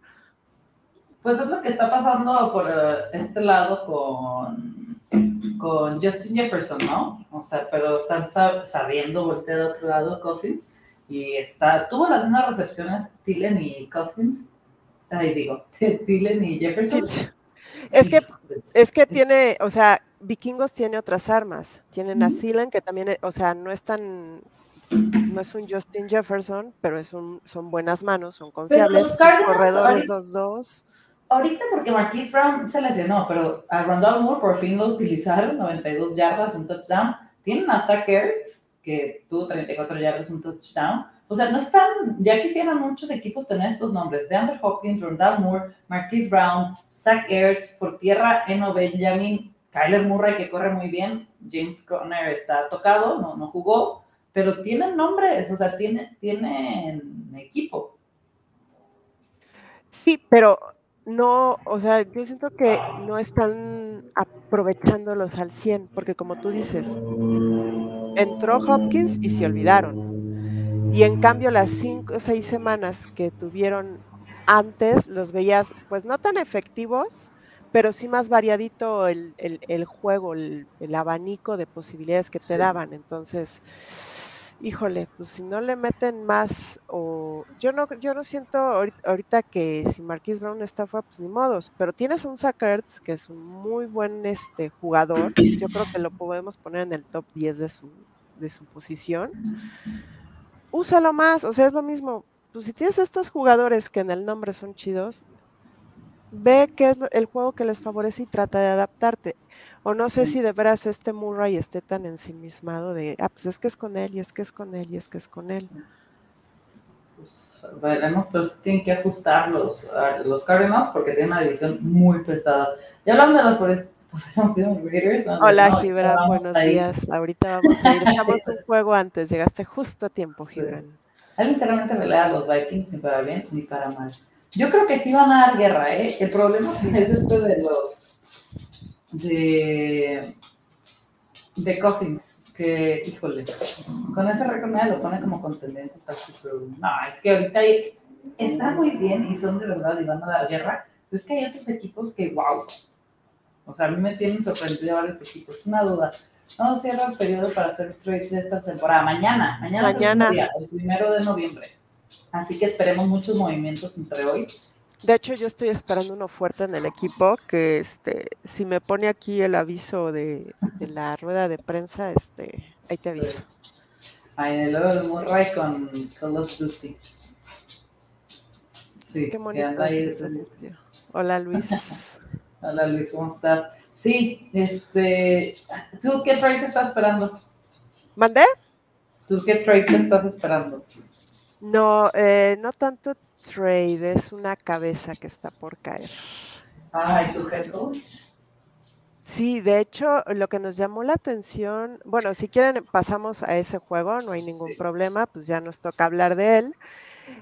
Pues es lo que está pasando por eh, este lado con, con Justin Jefferson, ¿no? O sea, pero están sabiendo voltear a otro lado Cousins y está, tuvo las mismas recepciones Tillen y Cousins, ahí digo, [laughs] Tillen y Jefferson. Es que, es que tiene, o sea, Vikingos tiene otras armas. Tienen a Thielen, que también, o sea, no es tan, no es un Justin Jefferson, pero es un, son buenas manos, son confiables, sus corredores los dos. Ahorita porque Marquise Brown se lesionó, pero a Rondell Moore por fin lo utilizaron, 92 yardas, un touchdown. Tienen a Zach Ertz, que tuvo 34 yardas, un touchdown. O sea, no están, ya quisieran muchos equipos tener estos nombres, DeAndre Hopkins, Rondell Moore, Marquise Brown, Zach Ertz, por tierra, Eno Benjamin, Kyler Murray, que corre muy bien, James Conner está tocado, no, no jugó, pero tienen nombres, o sea, tienen, tienen equipo. Sí, pero no, o sea, yo siento que no están aprovechándolos al 100, porque como tú dices, entró Hopkins y se olvidaron. Y en cambio las cinco o seis semanas que tuvieron antes, los veías pues no tan efectivos, pero sí más variadito el, juego, el, el abanico de posibilidades que te daban. Entonces, híjole, pues si no le meten más o yo no yo no siento ahorita que si Marquis Brown está fuera, pues ni modos, pero tienes a un Sackerts que es un muy buen este jugador, yo creo que lo podemos poner en el top 10 de su de su posición. Úsalo más, o sea, es lo mismo. Pues si tienes estos jugadores que en el nombre son chidos, ve qué es el juego que les favorece y trata de adaptarte. O no sé si de veras este Murray esté tan ensimismado de, ah, pues es que es con él, y es que es con él, y es que es con él. Pues veremos, pero tienen que ajustar los, los Cardinals porque tienen una división muy pesada. Y hablando de los Raiders, Hola, Gibran, buenos días. Ahorita vamos a ir. Estamos [laughs] en juego antes, llegaste justo a tiempo, Gibran. Él sinceramente me lea a los Vikings ni para bien ni para mal. Yo creo que sí van a dar guerra, ¿eh? El problema es después de los de, de Cousins, que, híjole, con ese récord lo pone como contendente No, es que ahorita está muy bien y son de verdad y van a dar guerra. es que hay otros equipos que, wow. O sea, a mí me tienen sorprendido varios equipos. Una duda. No cierra el periodo para hacer trades de esta temporada. Mañana, mañana, mañana. el primero de noviembre. Así que esperemos muchos movimientos entre hoy de hecho, yo estoy esperando uno fuerte en el equipo que este, si me pone aquí el aviso de, la rueda de prensa, este, ahí te aviso. Ahí en el logo de Murray con Call of Duty. Sí, Qué bonito es Hola Luis. [laughs] Hola Luis, ¿cómo estás? Sí, este, ¿tú qué trade estás esperando? ¿Mandé? ¿Tú qué trade estás esperando? No, eh, no tanto trade, es una cabeza que está por caer. Ah, ¿y tu head Sí, de hecho, lo que nos llamó la atención, bueno, si quieren pasamos a ese juego, no hay ningún problema, pues ya nos toca hablar de él.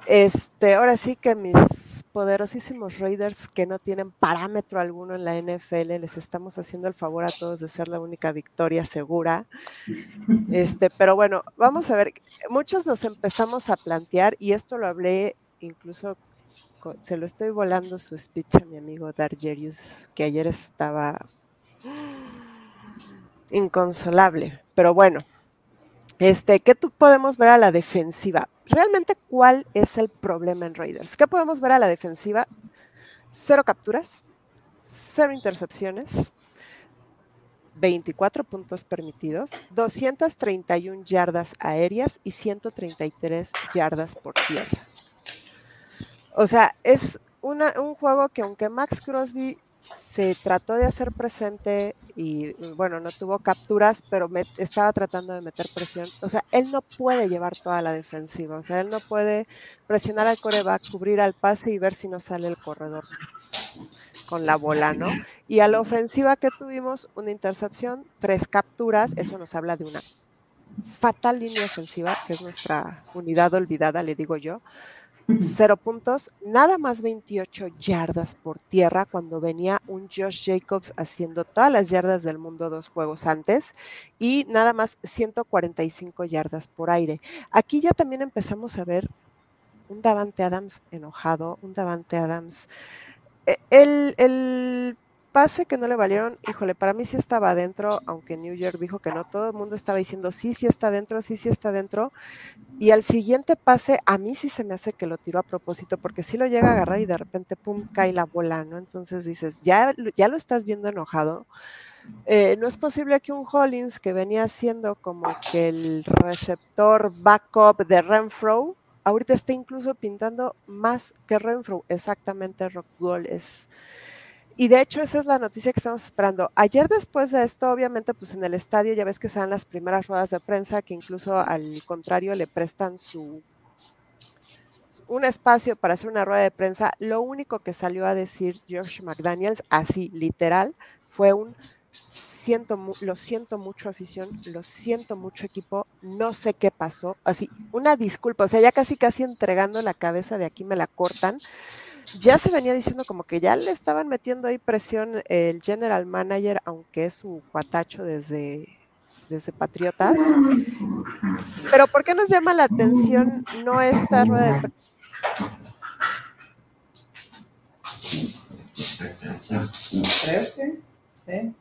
Este, ahora sí que mis poderosísimos Raiders que no tienen parámetro alguno en la NFL. Les estamos haciendo el favor a todos de ser la única victoria segura. Este, pero bueno, vamos a ver. Muchos nos empezamos a plantear, y esto lo hablé incluso, se lo estoy volando su speech a mi amigo Dargerius, que ayer estaba inconsolable. Pero bueno, este, ¿qué tú podemos ver a la defensiva? Realmente, ¿cuál es el problema en Raiders? ¿Qué podemos ver a la defensiva? Cero capturas, cero intercepciones, 24 puntos permitidos, 231 yardas aéreas y 133 yardas por tierra. O sea, es un juego que aunque Max Crosby se trató de hacer presente y bueno, no tuvo capturas, pero estaba tratando de meter presión. O sea, él no puede llevar toda la defensiva, o sea, él no puede presionar al coreback, cubrir al pase y ver si no sale el corredor con la bola, ¿no? Y a la ofensiva que tuvimos, una intercepción, tres capturas, eso nos habla de una fatal línea ofensiva, que es nuestra unidad olvidada, le digo yo cero puntos, nada más 28 yardas por tierra cuando venía un Josh Jacobs haciendo todas las yardas del mundo dos juegos antes y nada más 145 yardas por aire. Aquí ya también empezamos a ver un Davante Adams enojado, un Davante Adams. E, el, el pase que no le valieron, híjole, para mí sí estaba adentro, aunque New York dijo que no, todo el mundo estaba diciendo sí, sí está adentro, sí, sí está adentro. Y al siguiente pase, a mí sí se me hace que lo tiró a propósito, porque sí lo llega a agarrar y de repente, pum, cae la bola, ¿no? Entonces dices, ya, ya lo estás viendo enojado. Eh, no es posible que un Hollins que venía siendo como que el receptor backup de Renfro, ahorita esté incluso pintando más que Renfro. Exactamente, Rock Gold es y de hecho esa es la noticia que estamos esperando. Ayer después de esto, obviamente, pues en el estadio ya ves que se dan las primeras ruedas de prensa que incluso al contrario le prestan su un espacio para hacer una rueda de prensa. Lo único que salió a decir George McDaniels, así literal, fue un siento, lo siento mucho afición, lo siento mucho equipo, no sé qué pasó, así, una disculpa, o sea, ya casi casi entregando la cabeza de aquí me la cortan ya se venía diciendo como que ya le estaban metiendo ahí presión el general manager, aunque es su cuatacho desde, desde Patriotas. Pero ¿por qué nos llama la atención no esta rueda de Creo que sí.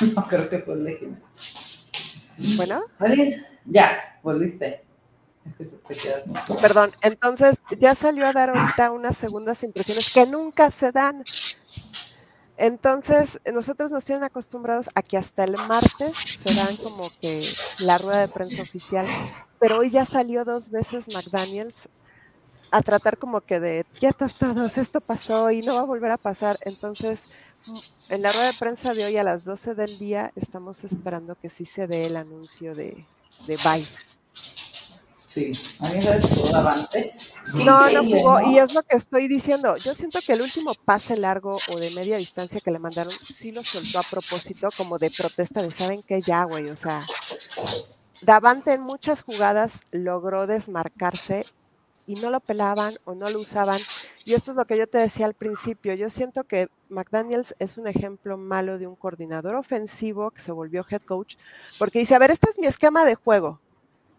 No [laughs] creo que fue legítimo. Bueno. Ya, volviste. [laughs] Perdón, entonces ya salió a dar ahorita unas segundas impresiones que nunca se dan. Entonces, nosotros nos tienen acostumbrados a que hasta el martes se dan como que la rueda de prensa oficial, pero hoy ya salió dos veces McDaniels a tratar como que de quietos todos, esto pasó y no va a volver a pasar. Entonces, en la rueda de prensa de hoy a las 12 del día estamos esperando que sí se dé el anuncio de, de bye. Sí, a mí me jugó Davante. No, no jugó, y es lo que estoy diciendo. Yo siento que el último pase largo o de media distancia que le mandaron, sí lo soltó a propósito, como de protesta de, ¿saben qué? Ya, güey, o sea, Davante en muchas jugadas logró desmarcarse y no lo pelaban o no lo usaban. Y esto es lo que yo te decía al principio. Yo siento que McDaniels es un ejemplo malo de un coordinador ofensivo que se volvió head coach, porque dice, a ver, este es mi esquema de juego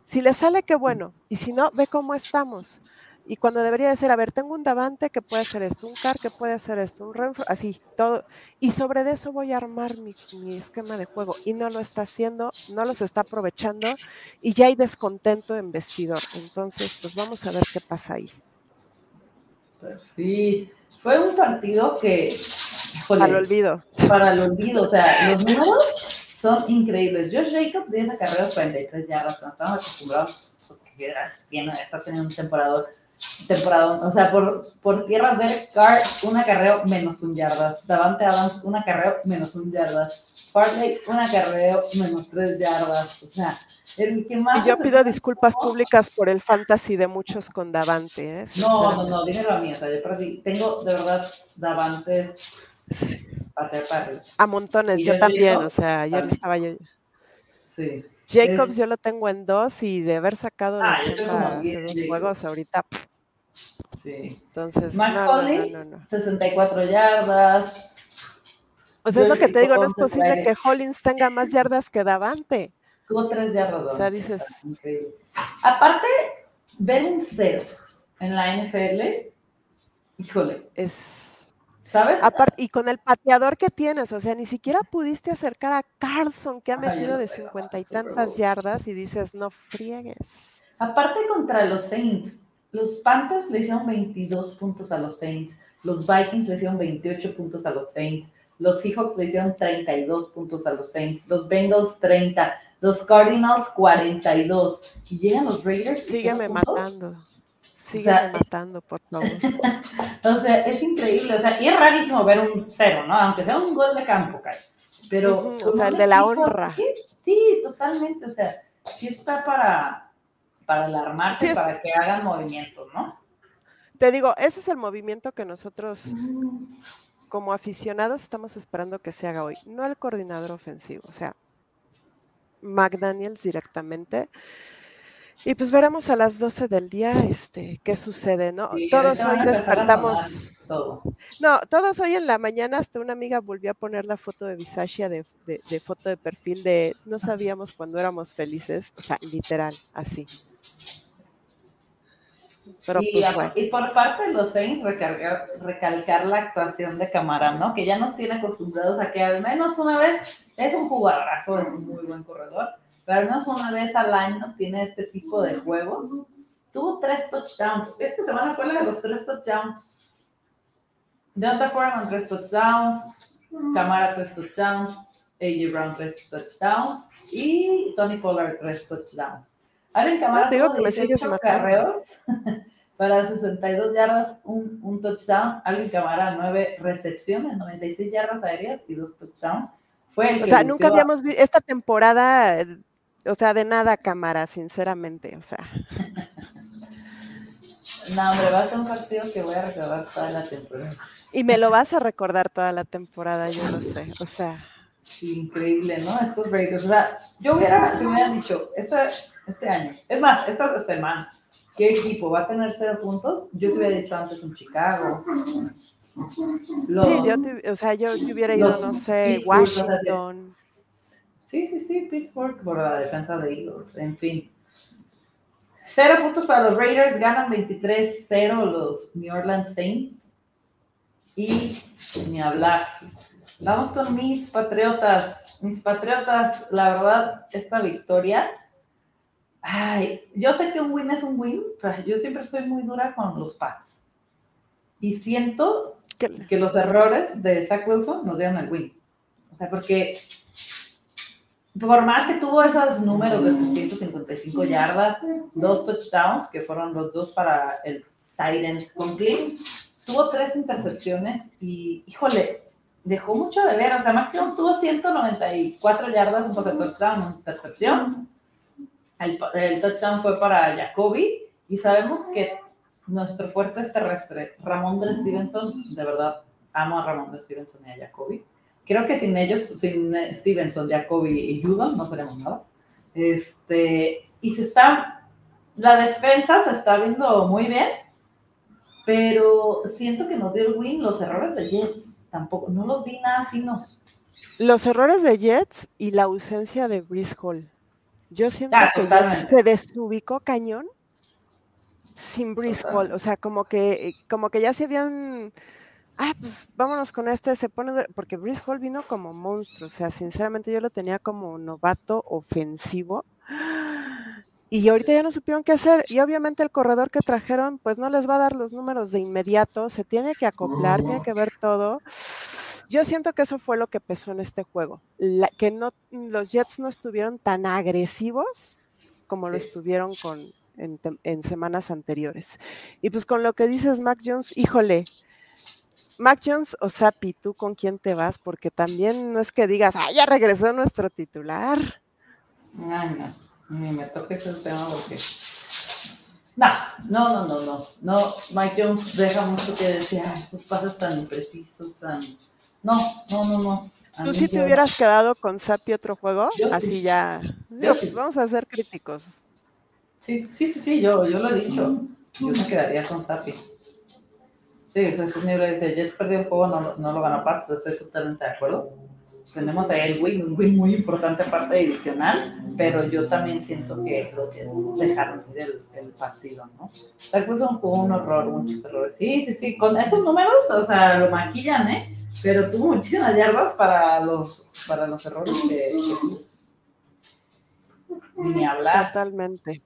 si le sale, qué bueno. Y si no, ve cómo estamos. Y cuando debería de ser, a ver, tengo un Davante que puede hacer esto, un Car que puede hacer esto, un Renfro, así, todo. Y sobre eso voy a armar mi, esquema de juego. Y no lo está haciendo, no los está aprovechando y ya hay descontento en vestidor. Entonces, pues vamos a ver qué pasa ahí. Pues sí, fue un partido que... para el olvido. Para el olvido, o sea, los números son increíbles. Josh Jacob, 10 acarreos, 43 yardas, no estamos acostumbrados, porque tiene, está teniendo un temporada, temporada, o sea, por, por tierra, Derek Carr, un acarreo menos un yarda. Davante Adams, un acarreo menos un yarda. Farley, un acarreo menos 3 yardas. O sea, el que más. Y yo pido disculpas públicas por el fantasy de muchos con Davante. ¿eh? No, no, no, dímelo a mí, o sea, yo perdí. Tengo de verdad Davantes. A montones, yo también, o sea, ayer estaba yo. Sí. Jacobs yo lo tengo en dos y de haber sacado la ah, chamba hace dos juegos ahorita. Sí. Entonces, Mac no, 64 yardas. O sea, es lo que te digo, no es posible que Hollins tenga más yardas que Davante. Tuvo tres yardas. O sea, dices. Aparte, ver un cero en la NFL, híjole. Es. ¿Sabes? Y con el pateador que tienes, o sea, ni siquiera pudiste acercar a Carlson, que ha metido de cincuenta y tantas yardas, y dices, no friegues. Aparte contra los Saints, los Panthers le hicieron 22 puntos a los Saints, los Vikings le hicieron 28 puntos a los Saints, los Seahawks le hicieron 32 puntos a los Saints, los Bengals 30, los Cardinals 42. Y llegan los Raiders. Sígueme matando. Sígueme matando, por favor. [laughs] o sea, es increíble. O sea, y es rarísimo ver un cero, ¿no? Aunque sea un gol de campo, Pero. o sea, el de la honra. Sí, totalmente. O sea, sí está para, para alarmarse, para que hagan movimientos, ¿no? Te digo, ese es el movimiento que nosotros como aficionados estamos esperando que se haga hoy, no el coordinador ofensivo, o sea, McDaniels directamente. Y pues veremos a las 12 del día este, qué sucede, ¿no? todos hoy despertamos. No, todos hoy en la mañana, hasta una amiga volvió a poner la foto de Visashia de, de foto de perfil de no sabíamos cuando éramos felices, o sea, literal, así. Pues, y, por parte de los Saints, recalcar la actuación de Camara, ¿no? Que ya nos tiene acostumbrados a que al menos una vez es un jugadorazo, es un muy buen corredor, pero al menos una vez al año tiene este tipo de juegos. Tuvo tres touchdowns. Esta semana fue la de los tres touchdowns. Deonta Foreman tres touchdowns, Camara tres touchdowns, AJ Brown tres touchdowns y Tony Pollard tres touchdowns. Aaron Camara no, tuvo 18 carreos [laughs] para 62 yardas, un, un touchdown. Alvin Camara, 9 recepciones, 96 yardas aéreas y 2 touchdowns. Fue el o sea, nunca habíamos visto esta temporada, o sea, de nada Camara, sinceramente, o sea. no, hombre, va a ser un partido que voy a recordar toda la temporada. Y me lo vas a recordar toda la temporada, yo lo sé, o sea. Sí, increíble, ¿no? Estos breaks. O sea, yo hubiera, si me hubieran dicho, este, este año, es más, esta semana, ¿qué equipo va a tener cero puntos? Yo te hubiera dicho antes un Chicago. sí, yo te, o sea, yo te hubiera ido, no sé, Washington. Sí, sí, sí, Pittsburgh por la defensa de Eagles, en fin. Cero puntos para los Raiders, ganan 23-0 los New Orleans Saints. Y ni hablar, Vamos con mis patriotas. Mis patriotas, la verdad, esta victoria. Ay, yo sé que un win es un win, pero yo siempre soy muy dura con los Pats. Y siento que los errores de Zach Wilson nos dieron el win. O sea, porque por más que tuvo esos números de 355 yardas, dos touchdowns, que fueron los dos para el Tyrant con tuvo tres intercepciones y, híjole, dejó mucho de ver. O sea, Mac Jones tuvo 194 yardas, un pase touchdown, una intercepción. El, el, touchdown fue para Jacoby y sabemos que nuestro fuerte es terrestre. Ramón de Stevenson, de verdad, amo a Ramón de Stevenson y a Jacoby. Creo que sin ellos, sin Stevenson, Jacoby y Judon, no tenemos nada. Este, y se está, la defensa se está viendo muy bien, pero siento que nos dio el win los errores de Jets tampoco, no los vi nada finos. Los errores de Jets y la ausencia de Brice Hall. Yo siento ah, que Jets se desubicó cañón sin Brice Hall. O sea, como que, como que ya se habían. Ah, pues vámonos con este, se pone. Porque Brice Hall vino como monstruo. O sea, sinceramente yo lo tenía como novato ofensivo. Y ahorita ya no supieron qué hacer. Y obviamente el corredor que trajeron, pues no les va a dar los números de inmediato. Se tiene que acoplar, tiene que ver todo. Yo siento que eso fue lo que pesó en este juego. que no, los Jets no estuvieron tan agresivos como lo estuvieron con, en, semanas anteriores. Y pues con lo que dices, Mac Jones, híjole, Mac Jones o Sapi, ¿tú con quién te vas? Porque también no es que digas, ah, ya regresó nuestro titular. No, no. Ni me toques el tema porque. No, no, no, no, no. No, Mike Jones deja mucho que decir, estos pasos tan imprecisos, tan. No, no, no, no. ¿Tú sí te hubieras quedado con Sapi otro juego? Así ya. Vamos a ser críticos. Sí, sí, sí, sí, yo, yo lo he dicho. Yo me quedaría con Sapi. Sí, Jesús dice, Jets perdió el juego, no, no lo ganó Pats, estoy totalmente de acuerdo. Tenemos ahí el win, un win muy importante parte adicional, pero yo también siento que los Jets dejaron ir el, partido, ¿no? O sea, pues jugó un horror, muchos errores. Sí, sí, sí, con esos números, o sea, lo maquillan, ¿eh? Pero tuvo muchísimas yardas para los, para los errores que, Ni hablar. Totalmente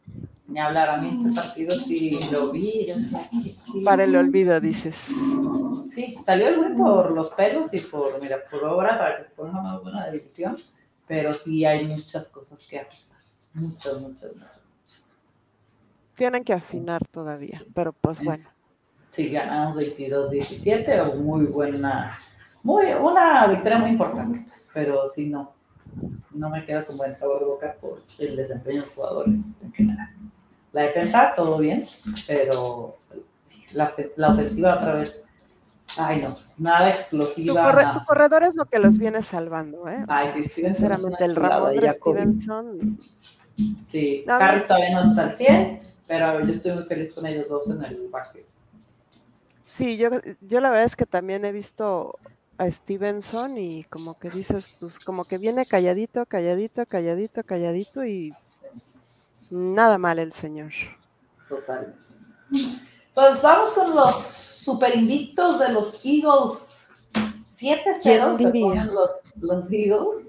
ni hablar. A mí este partido sí lo vi. Para el olvido, dices. Sí, salió el win por los pelos y por, mira, por obra para que ponga una buena división, pero sí hay muchas cosas que ajustar. Muchas, muchas, muchas. Tienen que afinar todavía, pero pues bueno. Sí, ganamos 22-17, muy buena, muy, una victoria muy importante, pues, pero sí no, no me quedo con buen sabor de boca por el desempeño de los jugadores en general. La defensa, todo bien, pero la, la ofensiva otra vez, ay no, nada explosiva. Tu, corredor es lo que los viene salvando, ¿eh? Ay, sí, sinceramente, el Ramón de Stevenson. Sí, no, Harry todavía no está al 100, pero yo estoy muy feliz con ellos dos en el partido. Sí, yo, yo la verdad es que también he visto a Stevenson y como que dices, pues como que viene calladito, calladito, calladito, calladito y Nada mal el señor. Total. Pues vamos con los super invictos de los Eagles. 7-0 los, los Eagles.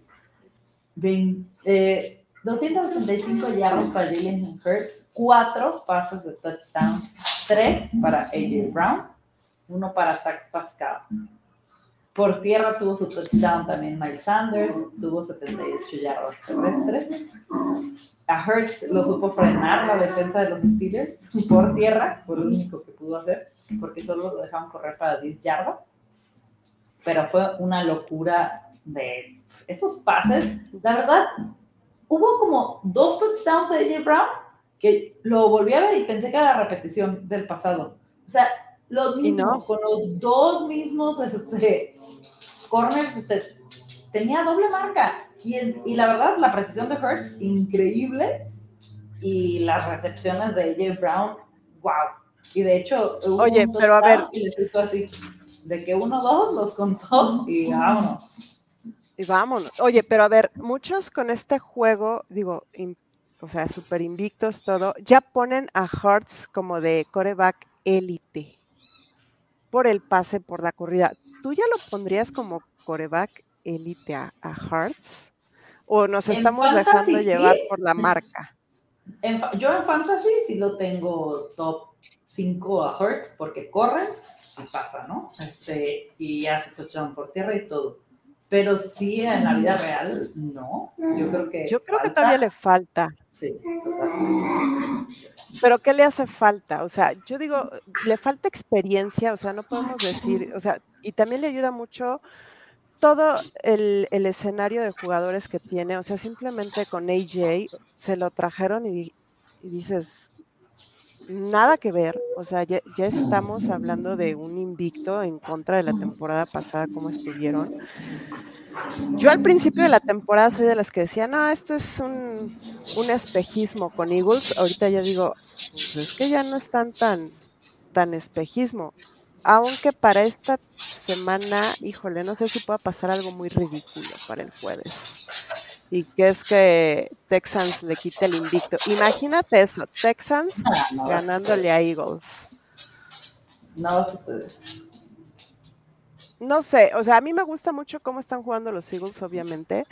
235 eh, yardas para Jalen Hurts, 4 pasos de touchdown, 3 para AJ Brown, 1 para Zach Pascal. Por tierra tuvo su touchdown también Miles Sanders, tuvo 78 yardas terrestres. A Hertz lo supo frenar la defensa de los Steelers [laughs] por tierra, fue lo único que pudo hacer, porque solo lo dejaron correr para 10 yardas. Pero fue una locura de esos pases. La verdad, hubo como dos touchdowns de AJ Brown que lo volví a ver y pensé que era la repetición del pasado. O sea, los mismos, con los dos mismos este, corners, este, tenía doble marca. Y, y, la verdad, la precisión de Hurts, increíble. Y las recepciones de AJ Brown, wow. Y de hecho, oye, pero a ver. Y les hizo así, de que uno, dos los contó y vámonos. Y vámonos. Oye, pero a ver, muchos con este juego, digo, o sea, súper invictos, todo, ya ponen a Hurts como de coreback élite por el pase, por la corrida. ¿Tú ya lo pondrías como coreback élite a, Hearts? ¿O nos estamos dejando llevar por la marca? yo en Fantasy sí lo tengo top 5 a Hearts porque corren y pasa, ¿no? Este, y hace touchdown por tierra y todo. Pero sí, en la vida real, no. Yo creo que. Yo creo que todavía le falta. Sí. Pero ¿qué le hace falta? O sea, yo digo, le falta experiencia, o sea, no podemos decir, o sea, y también le ayuda mucho todo el, escenario de jugadores que tiene, o sea, simplemente con AJ se lo trajeron y, y dices, nada que ver, o sea, ya, estamos hablando de un invicto en contra de la temporada pasada, como estuvieron. Yo al principio de la temporada soy de las que decía, no, esto es un, espejismo con Eagles. Ahorita ya digo, pues es que ya no están tan, tan espejismo. Aunque para esta semana, híjole, no sé si pueda pasar algo muy ridículo para el jueves y que es que Texans le quite el invicto. Imagínate eso, Texans ganándole a Eagles. No No sé, o sea, a mí me gusta mucho cómo están jugando los Eagles, obviamente,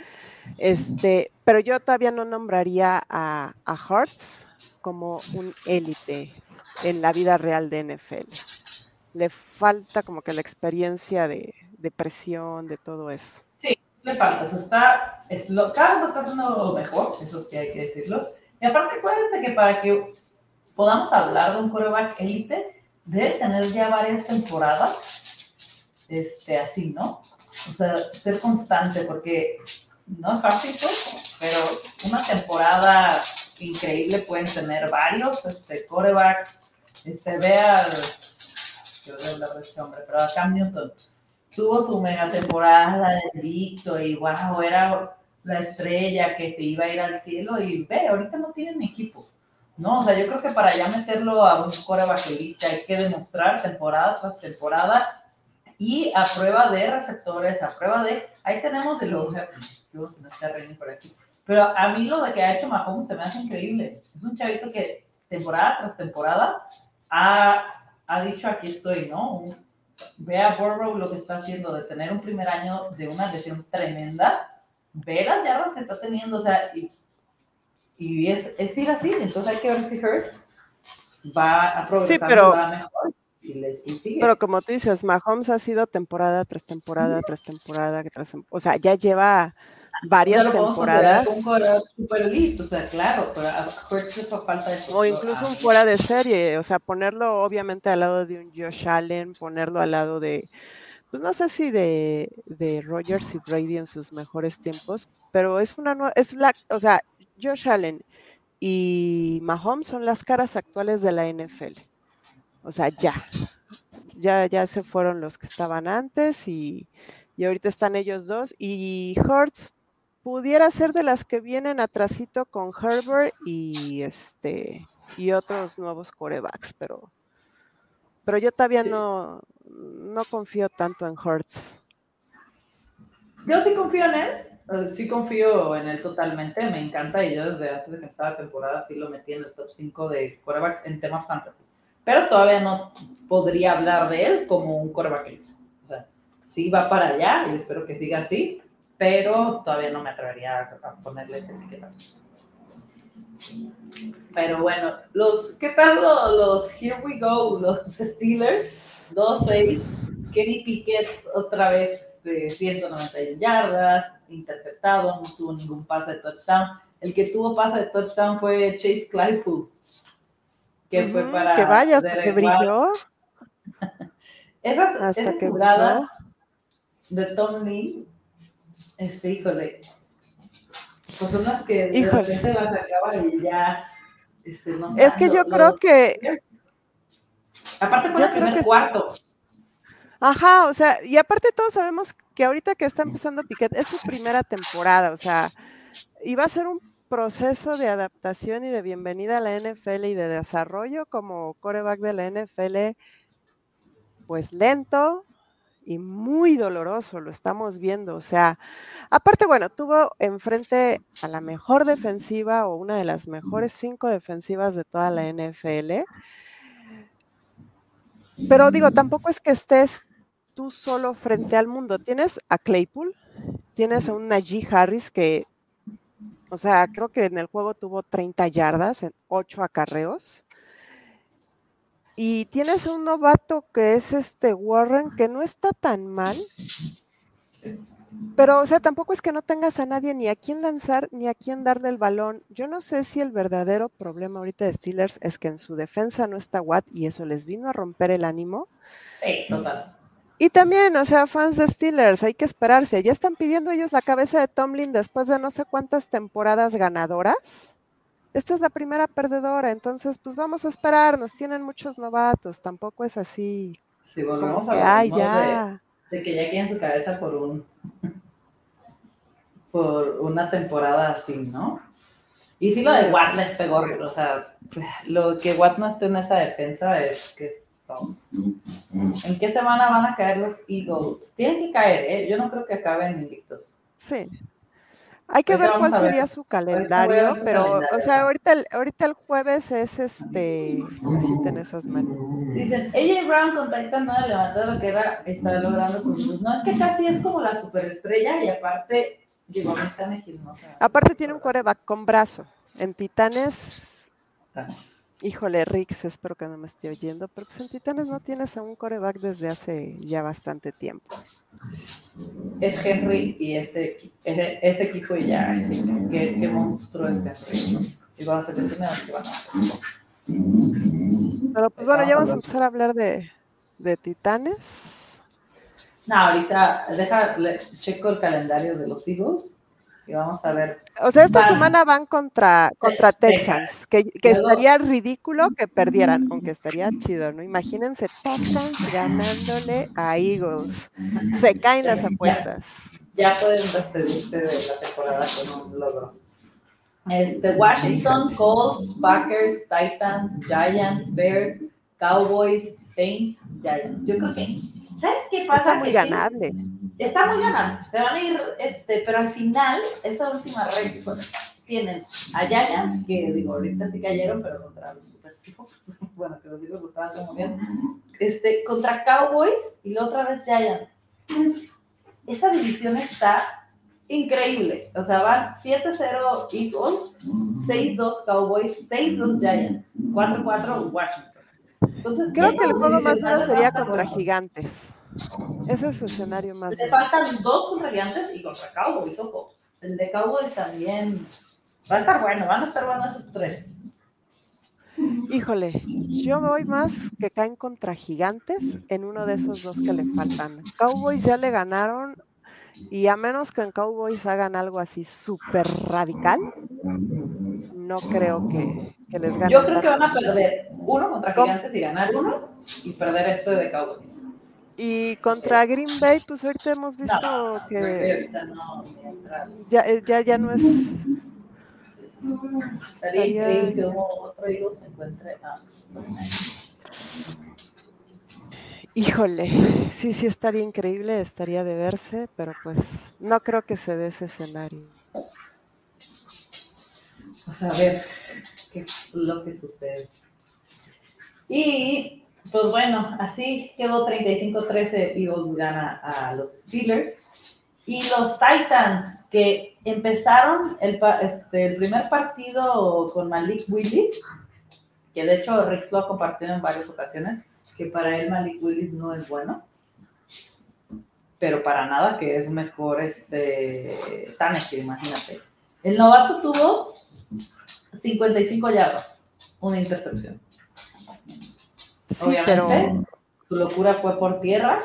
este, pero yo todavía no nombraría a, a Hearts como un élite en la vida real de NFL. Le falta como que la experiencia de, de presión, de todo eso le falta, está, es lo, cada vez está haciendo mejor, eso sí hay que decirlo. Y aparte, acuérdense que para que podamos hablar de un coreback élite, debe tener ya varias temporadas, este, así, ¿no? O sea, ser constante, porque no es fácil, pero una temporada increíble pueden tener varios, este, corebacks, este, ve al, quiero hablar de este hombre, pero a Cam Newton, tuvo su mega temporada de Victor y wow, era la estrella que se iba a ir al cielo y ve, ahorita no tienen equipo. No, o sea, yo creo que para ya meterlo a un core elite hay que demostrar temporada tras temporada y a prueba de receptores, a prueba de, ahí tenemos de los, yo no está por aquí, pero a mí lo de que ha hecho Mahomes se me hace increíble. Es un chavito que temporada tras temporada ha, ha dicho aquí estoy, ¿no? ve a Burrow lo que está haciendo de tener un primer año de una lesión tremenda, ve las yardas que está teniendo, o sea, y, y es, es, ir así, entonces hay que ver si Hurts va a progresar sí, pero, mejor. Y, les, y pero como tú dices, Mahomes ha sido temporada tras temporada, tras temporada, tras, o sea, ya lleva varias no temporadas. Un o sea, claro, pero a falta de O incluso un fuera de serie, o sea, ponerlo obviamente al lado de un Josh Allen, ponerlo al lado de, pues no sé si de, de Rogers y Brady en sus mejores tiempos, pero es una nueva, es la, o sea, Josh Allen y Mahomes son las caras actuales de la NFL. O sea, ya. Ya, ya se fueron los que estaban antes y, y ahorita están ellos dos. Y Hurts, pudiera ser de las que vienen atrasito con Herbert y este y otros nuevos corebacks, pero pero yo todavía no, no confío tanto en Hurts. Yo sí confío en él, sí confío en él totalmente, me encanta y yo desde antes de que empezara la temporada sí lo metí en el top 5 de corebacks en temas fantasy, pero todavía no podría hablar de él como un coreback. O sea, sí va para allá y espero que siga así, pero todavía no me atrevería a ponerle ese etiqueta. Pero bueno, los, ¿qué tal los, Here We Go, los [laughs] Steelers? 2-6, Kenny Pickett otra vez de 191 yardas, interceptado, no tuvo ningún pase de touchdown. El que tuvo pase de touchdown fue Chase Claypool, que fue para... Que vaya, [laughs] hasta que brilló. esas, hasta que jugadas de Tom Lee este, híjole. Pues unas que de repente las acaba y ya. Este, no es que yo creo que. Aparte fue el primer cuarto. Ajá, o sea, y aparte todos sabemos que ahorita que está empezando Piquet es su primera temporada, o sea, iba a ser un proceso de adaptación y de bienvenida a la NFL y de desarrollo como coreback de la NFL, pues lento, y muy doloroso, lo estamos viendo. O sea, aparte, bueno, tuvo enfrente a la mejor defensiva o una de las mejores cinco defensivas de toda la NFL. Pero digo, tampoco es que estés tú solo frente al mundo. Tienes a Claypool, tienes a un Najee Harris que, o sea, creo que en el juego tuvo 30 yardas en 8 acarreos. Y tienes un novato que es este Warren, que no está tan mal. Pero, o sea, tampoco es que no tengas a nadie ni a quién lanzar ni a quién darle el balón. Yo no sé si el verdadero problema ahorita de Steelers es que en su defensa no está Watt y eso les vino a romper el ánimo. Sí, total. Y también, o sea, fans de Steelers, hay que esperarse. Ya están pidiendo ellos la cabeza de Tomlin después de no sé cuántas temporadas ganadoras esta es la primera perdedora, entonces pues vamos a esperar, nos tienen muchos novatos, tampoco es así. Sí, volvemos como a ya. De, que ya quieren su cabeza por un [laughs] por una temporada así, ¿no? Y sí, lo de Watt les pegó, o sea, lo que Watt no esté en esa defensa es que son. ¿En qué semana van a caer los Eagles? Tienen que caer, ¿eh? Yo no creo que acaben invictos. Sí, hay que ver cuál sería su calendario, pero, o sea, ahorita el, ahorita el jueves es este. Agiten esas manos. Dicen, AJ Brown con Titan no ha levantado lo que era, está logrando con sus. No, es que casi es como la superestrella y aparte, digo, no Aparte tiene un coreback con brazo. En Titanes. Híjole, Rix, espero que no me esté oyendo, pero pues en Titanes no tienes a un coreback desde hace ya bastante tiempo. Es Henry y este, ese, ese equipo ya, qué, qué monstruo es Henry, Y vamos a decir que van a Pero pues bueno, ya vamos a empezar a hablar de, de Titanes. No, ahorita deja, checo el calendario de los Eagles y vamos a ver. O sea, esta semana van contra, contra Texans, que, que estaría ridículo que perdieran, aunque estaría chido, ¿no? Imagínense Texans ganándole a Eagles. Se caen las apuestas. Ya, pueden despedirse de la temporada con un logro. Este, Washington, Colts, Packers, Titans, Giants, Bears, Cowboys, Saints, Giants. Yo creo que, ¿sabes qué pasa? Está muy ganable está muy ganando, se van a ir, este, pero al final, esa última red tienen a Giants, que digo, ahorita sí cayeron, pero contra los Super [laughs] bueno, que los digo, estaban muy bien, este, contra Cowboys y la otra vez Giants. Esa división está increíble, o sea, van 7-0 Eagles, 6-2 Cowboys, 6-2 Giants, 4-4 Washington. Entonces, Creo que el juego más duro sería contra Gigantes. Ese es su escenario más. Le faltan dos contra y contra Cowboys, ojo. El de Cowboys también va a estar bueno, van a estar buenos esos tres. Híjole, yo me voy más que caen contra gigantes en uno de esos dos que le faltan. Cowboys ya le ganaron y a menos que en Cowboys hagan algo así súper radical, no creo que, les ganen. Yo creo que van a perder uno contra gigantes y ganar uno y perder este de Cowboys. Y contra Green Bay, pues ahorita hemos visto que ya, eh, ya, ya no es. Estaría que otro hijo se encuentre. Híjole, sí, sí estaría increíble, estaría de verse, pero pues no creo que se dé ese escenario. Vamos a ver qué es lo que sucede. Y pues bueno, así quedó 35-13, Eagles gana a los Steelers. Y los Titans, que empezaron el, este, primer partido con Malik Willis, que de hecho Rick lo ha compartido en varias ocasiones, que para él Malik Willis no es bueno, pero para nada que es mejor este imagínate. El novato tuvo 55 yardas, una intercepción. Obviamente, su locura fue por tierra.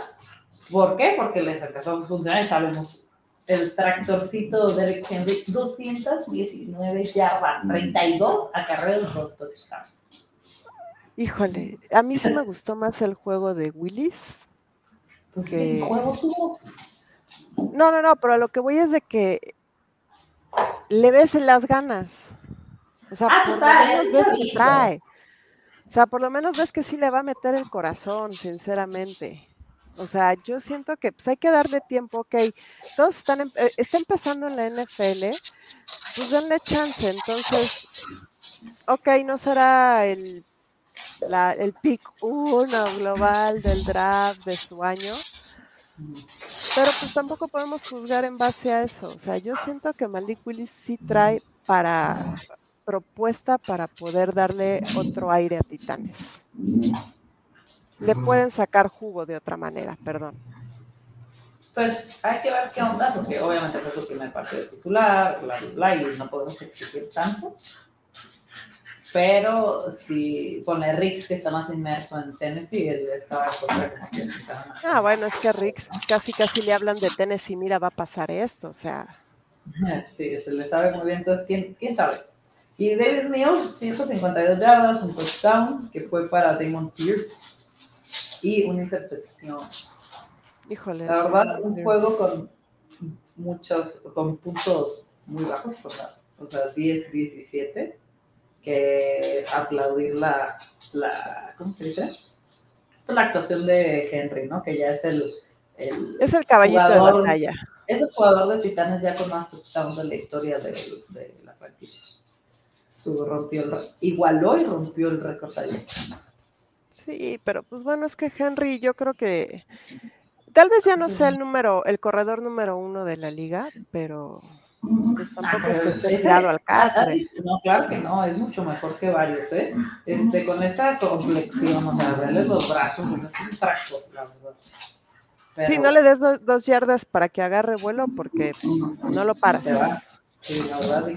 ¿Por qué? Porque les empezó a funcionar, sabemos. El tractorcito de Henry, 219 yardas, 32 acarreos, dos touchdowns. Híjole, a mí sí me gustó más el juego de Willis. Pues que... juego tuvo. No, no, no, pero lo que voy es de que le ves las ganas. O sea, ah, total, ves que trae. O sea, por lo menos ves que sí le va a meter el corazón, sinceramente. O sea, yo siento que pues, hay que darle tiempo, ok. Todos están, em, eh, está empezando en la NFL, pues denle chance. Entonces, ok, no será el, el pick uno global del draft de su año, pero pues tampoco podemos juzgar en base a eso. O sea, yo siento que Malik Willis sí trae para, propuesta para poder darle otro aire a Titanes. Le pueden sacar jugo de otra manera, perdón. Pues hay que ver qué onda, porque obviamente fue su primer partido titular, bla, y no podemos exigir tanto. Pero si con el Rix que está más inmerso en Tennessee, él estaba Ah, bueno, es que Rix casi casi le hablan de Tennessee, mira, va a pasar esto, o sea. Sí, se le sabe muy bien, entonces, ¿quién, quién sabe? Y David Mills, 152 yardas, un touchdown, que fue para Damon Pierce, y una intercepción. Híjole. La verdad, un juego con muchos, con puntos muy bajos, o sea, 10, 17, que aplaudir la, la, ¿cómo se dice? Pues la actuación de Henry, ¿no? Que ya es el... el es el caballito de batalla. Es el jugador de Titanes ya con más touchdowns de la historia de, de la franquicia rompió igualó y rompió el récord ayer. Sí, pero pues bueno, es que Henry, yo creo que tal vez ya no sea el número, el corredor número uno de la liga, pero pues ah, tampoco es que esté tirado al catre. No, claro que no, es mucho mejor que varios, ¿eh? Este, con esta complexión, o sea, verle los brazos, es un trajo, la verdad. Sí, no le des dos yardas para que agarre vuelo porque no lo paras. Sí, la verdad.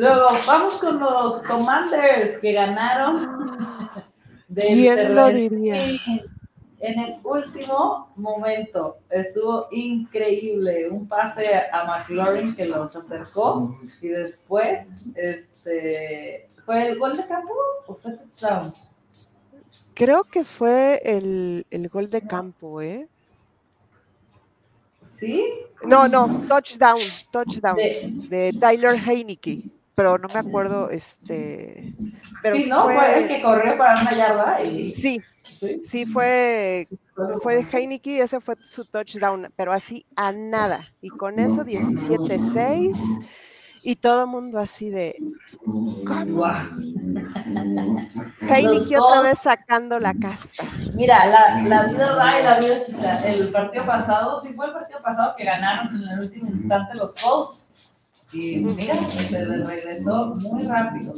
Luego, vamos con los Commanders que ganaron. [laughs] ¿Quién lo diría? en el último momento. Estuvo increíble. Un pase a McLaurin que los acercó y después, este, ¿fue el gol de campo o fue touchdown? Creo que fue el, el gol de campo, ¿eh? ¿Sí? No, no, touchdown, touchdown de, Tyler Heineke, pero no me acuerdo, este, pero sí, ¿no? Fue, el que corrió para una yarda y... Sí, sí, fue, fue de Heineke, ese fue su touchdown, pero así a nada, y con eso 17-6 y todo el mundo así de [laughs] Heineken otra vez sacando la casta. Mira, la, la vida da y la vida quita. El partido pasado, sí fue el partido pasado que ganaron en el último instante los Colts. Y mira, se regresó muy rápido.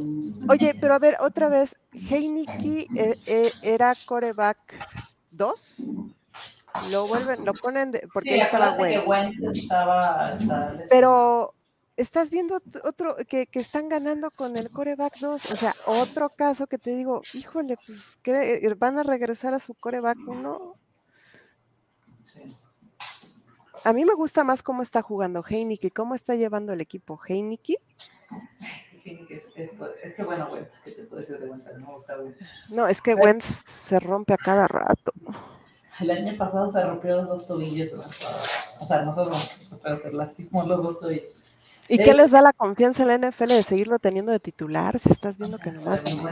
Oye, pero a ver, otra vez, Heineken eh, eh, era coreback 2. Lo vuelven, lo ponen de, porque estaba Wentz. estaba, pero estás viendo otro que, están ganando con el coreback 2, o sea, otro caso que te digo, híjole, pues van a regresar a su coreback 1. A mí me gusta más cómo está jugando Heineke, cómo está llevando el equipo Heineke. Es que bueno, Wentz, ¿qué te decir de Wentz? No, está no, es que Wentz se rompe a cada rato. El año pasado se rompió los dos tobillos, o sea, no se rompió, pero se lastimó los dos tobillos. ¿Y qué les da la confianza en la NFL de seguirlo teniendo de titular si estás viendo que nomás no?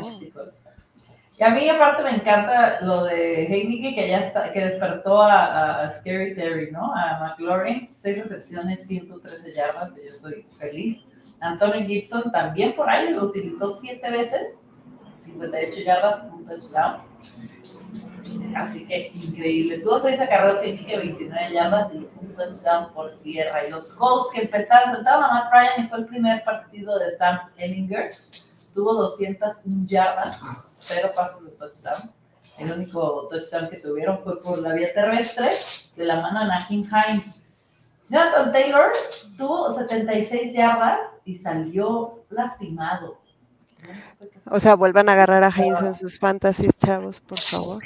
Y a mí aparte me encanta lo de Heineke que ya está, que despertó a, Scary Terry, ¿no? A McLaurin, seis recepciones, 113 yardas, yo estoy feliz. Anthony Gibson también por ahí lo utilizó siete veces, 58 yardas, un touchdown. Así que increíble. Tuvo seis acarreos que 29 yardas y un touchdown por tierra. Y los Colts que empezaron, sentaron a Matt Ryan y fue el primer partido de Stan Ellinger. Tuvo 201 yardas, cero pasos de touchdown. El único touchdown que tuvieron fue por la vía terrestre de la mano a Naheem Hines. Jonathan Taylor tuvo 76 yardas y salió lastimado. O sea, vuelvan a agarrar a Hines en sus fantasies, chavos, por favor.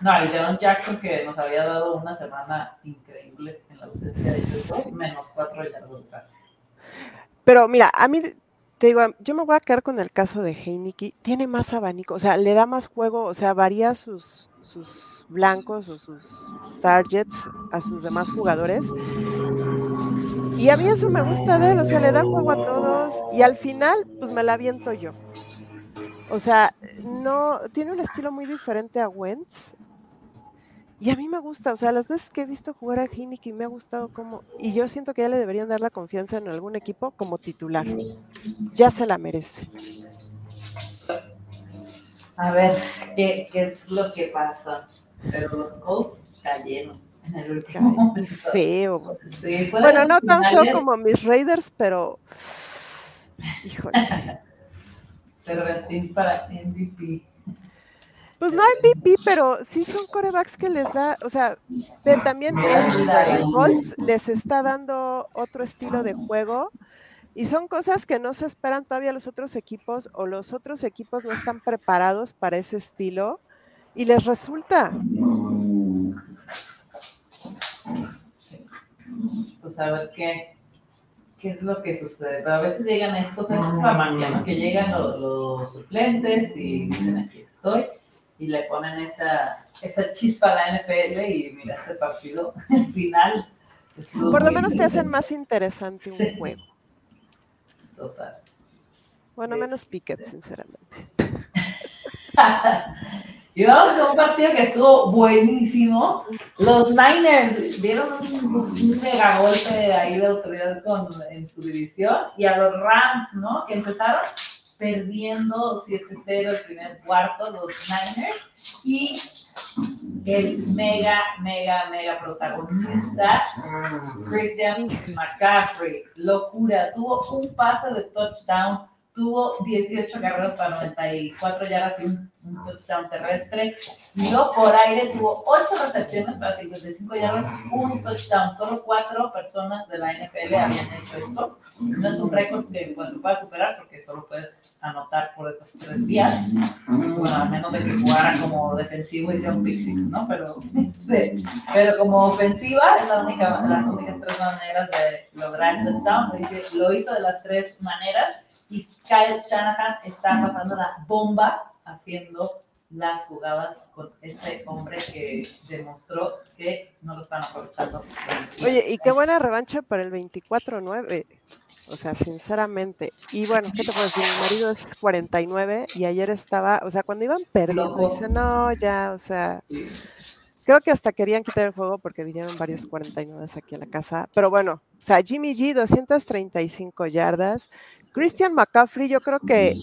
No, y Deon Jackson que nos había dado una semana increíble en la ausencia de YouTube, menos cuatro yardas, gracias. Pero mira, a mí te digo, yo me voy a quedar con el caso de Heineke. Tiene más abanico, o sea, le da más juego, o sea, varía sus, sus blancos o sus targets a sus demás jugadores. Y a mí eso me gusta de él, o sea, le da juego a todos y al final, pues me la aviento yo. O sea, no, tiene un estilo muy diferente a Wentz y a mí me gusta, o sea, las veces que he visto jugar a Heineken me ha gustado como, y yo siento que ya le deberían dar la confianza en algún equipo como titular. Ya se la merece. A ver, ¿qué, es lo que pasa? Pero los Colts cayeron en el último Feo. bueno, no tan feo como mis Raiders, pero híjole. [laughs] Cervecín para MVP. Pues no hay pipí, pero sí son corebacks que les da, o sea, también el Colts les está dando otro estilo de juego y son cosas que no se esperan todavía los otros equipos o los otros equipos no están preparados para ese estilo y les resulta. Pues a ver qué, qué es lo que sucede. Pero a veces llegan estos, es la magia, ¿no? Que llegan los, los suplentes y dicen aquí estoy y le ponen esa, esa chispa a la NFL y mira este partido [laughs] final. Por lo menos te hacen más interesante un juego. Total. Bueno, menos Pickett, sinceramente. [laughs] y vamos a un partido que estuvo buenísimo. Los Niners dieron un, mega golpe ahí de autoridad con, en su división y a los Rams, ¿no? Que empezaron perdiendo 7-0 el primer cuarto los Niners y el mega, mega, mega protagonista, Christian McCaffrey, locura, tuvo un pase de touchdown tuvo 18 carreras para 94 yardas y un, touchdown terrestre. Luego por aire tuvo 8 recepciones para 55 yardas, un touchdown. Solo 4 personas de la NFL habían hecho esto. No es un récord que pues, se pueda superar porque solo puedes anotar por esos tres días. Bueno, a menos de que jugara como defensivo y sea un pick six, ¿no? Pero, pero como ofensiva es la única, las únicas tres maneras de lograr el touchdown. Lo hizo de las tres maneras y Kyle Shanahan está pasando la bomba haciendo las jugadas con este hombre que demostró que no lo están aprovechando. Oye, y qué buena revancha para el 24-9. O sea, sinceramente. Y bueno, ¿qué te puedo decir? Mi marido es 49 y ayer estaba, o sea, cuando iban perdiendo, dice, no, ya, o sea, creo que hasta querían quitar el juego porque vinieron varios 49 aquí a la casa. Pero bueno, o sea, Jimmy G, 235 yardas. Christian McCaffrey, yo creo que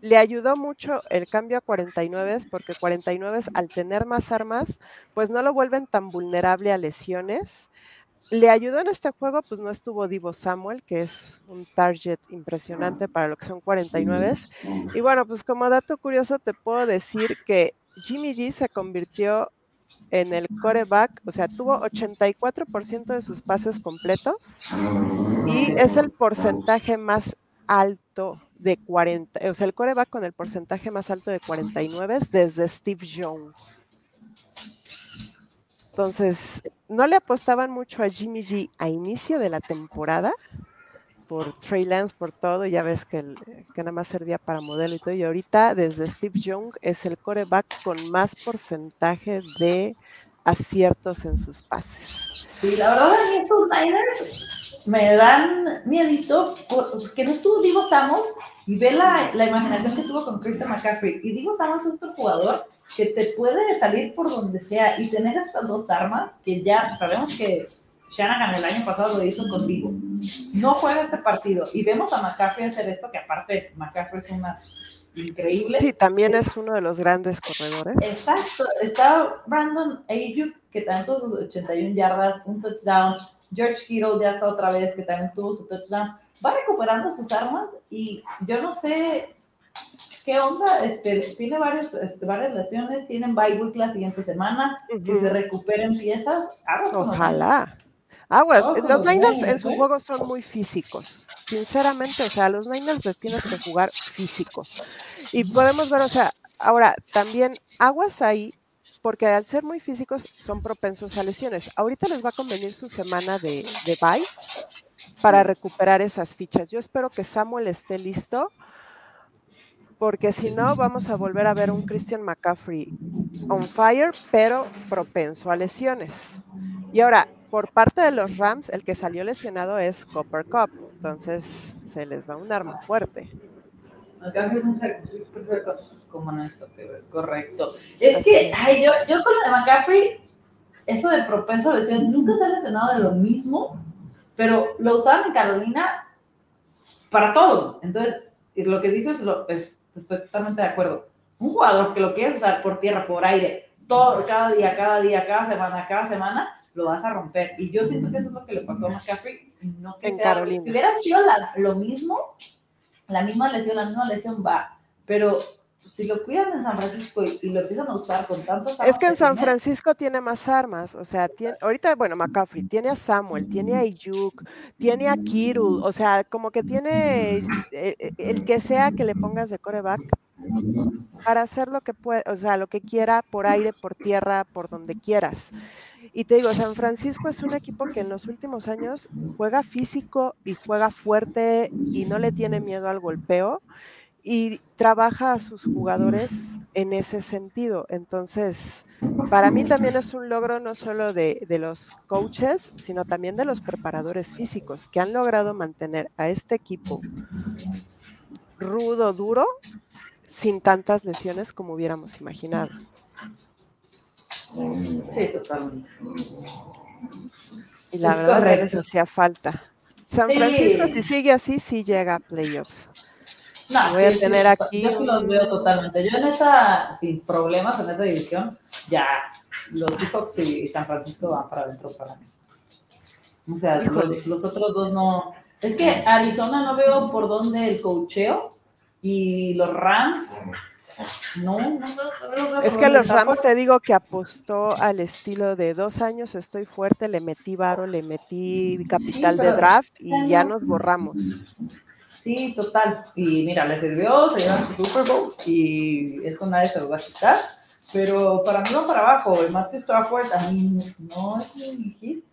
le ayudó mucho el cambio a 49 porque 49 al tener más armas, pues no lo vuelven tan vulnerable a lesiones. Le ayudó en este juego, pues no estuvo Divo Samuel, que es un target impresionante para lo que son 49. Y bueno, pues como dato curioso te puedo decir que Jimmy G se convirtió en el coreback, o sea, tuvo 84% de sus pases completos y es el porcentaje más alto de 40, o sea, el coreback con el porcentaje más alto de 49 desde Steve Young. Entonces, no le apostaban mucho a Jimmy G a inicio de la temporada por Trey Lance, por todo, ya ves que, que nada más servía para modelo y todo, y ahorita desde Steve Young es el coreback con más porcentaje de aciertos en sus pases. Sí, la verdad, estos Niners me dan miedito porque no estuvo Divo Samos y ve la, la, imaginación que tuvo con Christian McCaffrey. Y Divo Samos es otro jugador que te puede salir por donde sea y tener estas dos armas que ya sabemos que Shanahan el año pasado lo hizo contigo. No juega este partido y vemos a McCaffrey hacer esto, que aparte McCaffrey es una increíble. Sí, también es uno de los grandes corredores. Exacto. Está Brandon Ayuk, que tuvo sus 81 yardas, un touchdown George Kittle ya está otra vez, que también tuvo su touchdown. Va recuperando sus armas y yo no sé qué onda. Este, tiene varios, este, varias lesiones, tienen bye week la siguiente semana, que se recuperen piezas. Ojalá. Aguas, los Niners en su juego son muy físicos. Sinceramente, o sea, los Niners les tienes que jugar físicos. Y podemos ver, o sea, ahora también aguas ahí porque al ser muy físicos son propensos a lesiones. Ahorita les va a convenir su semana de, de bye para recuperar esas fichas. Yo espero que Samuel esté listo, porque si no, vamos a volver a ver un Christian McCaffrey on fire, pero propenso a lesiones. Y ahora, por parte de los Rams, el que salió lesionado es Copper Cup, entonces se les va un arma fuerte. Es como no eso, pero es correcto. Es que, ay, yo, yo con de McCaffrey, eso de propenso a lesiones, nunca se ha lesionado de lo mismo, pero lo usaban en Carolina para todo. Entonces, lo que dices, lo, estoy totalmente de acuerdo. Un jugador que lo quieres usar por tierra, por aire, todo, cada día, cada día, cada semana, cada semana, lo vas a romper. Y yo siento que eso es lo que le pasó a McCaffrey. No que en Carolina. Si hubiera sido lo mismo, la misma lesión, la misma lesión va. Pero si lo cuidan en San Francisco y, lo empiezan a usar con tantos Es que en San Francisco tiene más armas, o sea, tiene, ahorita, bueno, McCaffrey, tiene a Samuel, tiene a Ayuk, tiene a Kirul, o sea, como que tiene eh, eh, el, que sea que le pongas de coreback para hacer lo que puede, o sea, lo que quiera por aire, por tierra, por donde quieras. Y te digo, San Francisco es un equipo que en los últimos años juega físico y juega fuerte y no le tiene miedo al golpeo y trabaja a sus jugadores en ese sentido. Entonces, para mí también es un logro no solo de, los coaches, sino también de los preparadores físicos que han logrado mantener a este equipo rudo, duro, sin tantas lesiones como hubiéramos imaginado. Sí, totalmente. Y la verdad les hacía falta. San Francisco, si sigue así, sí llega a playoffs. No, voy a tener aquí. Yo sí los veo totalmente. Yo en esa, sin problemas en esa división, ya los Seahawks y San Francisco van para adentro para mí. O sea, los, otros dos no. Es que Arizona no veo por dónde el cocheo Y los Rams, no, no, no, Es que los Rams te digo que apostó al estilo de dos años estoy fuerte, le metí varo, le metí capital de draft y ya nos borramos. Sí, total. Y mira, le sirvió, se llevan su Super Bowl y eso nadie se lo va a quitar. Pero para mí no para abajo, el Matthew Stafford a mí no es mi hit.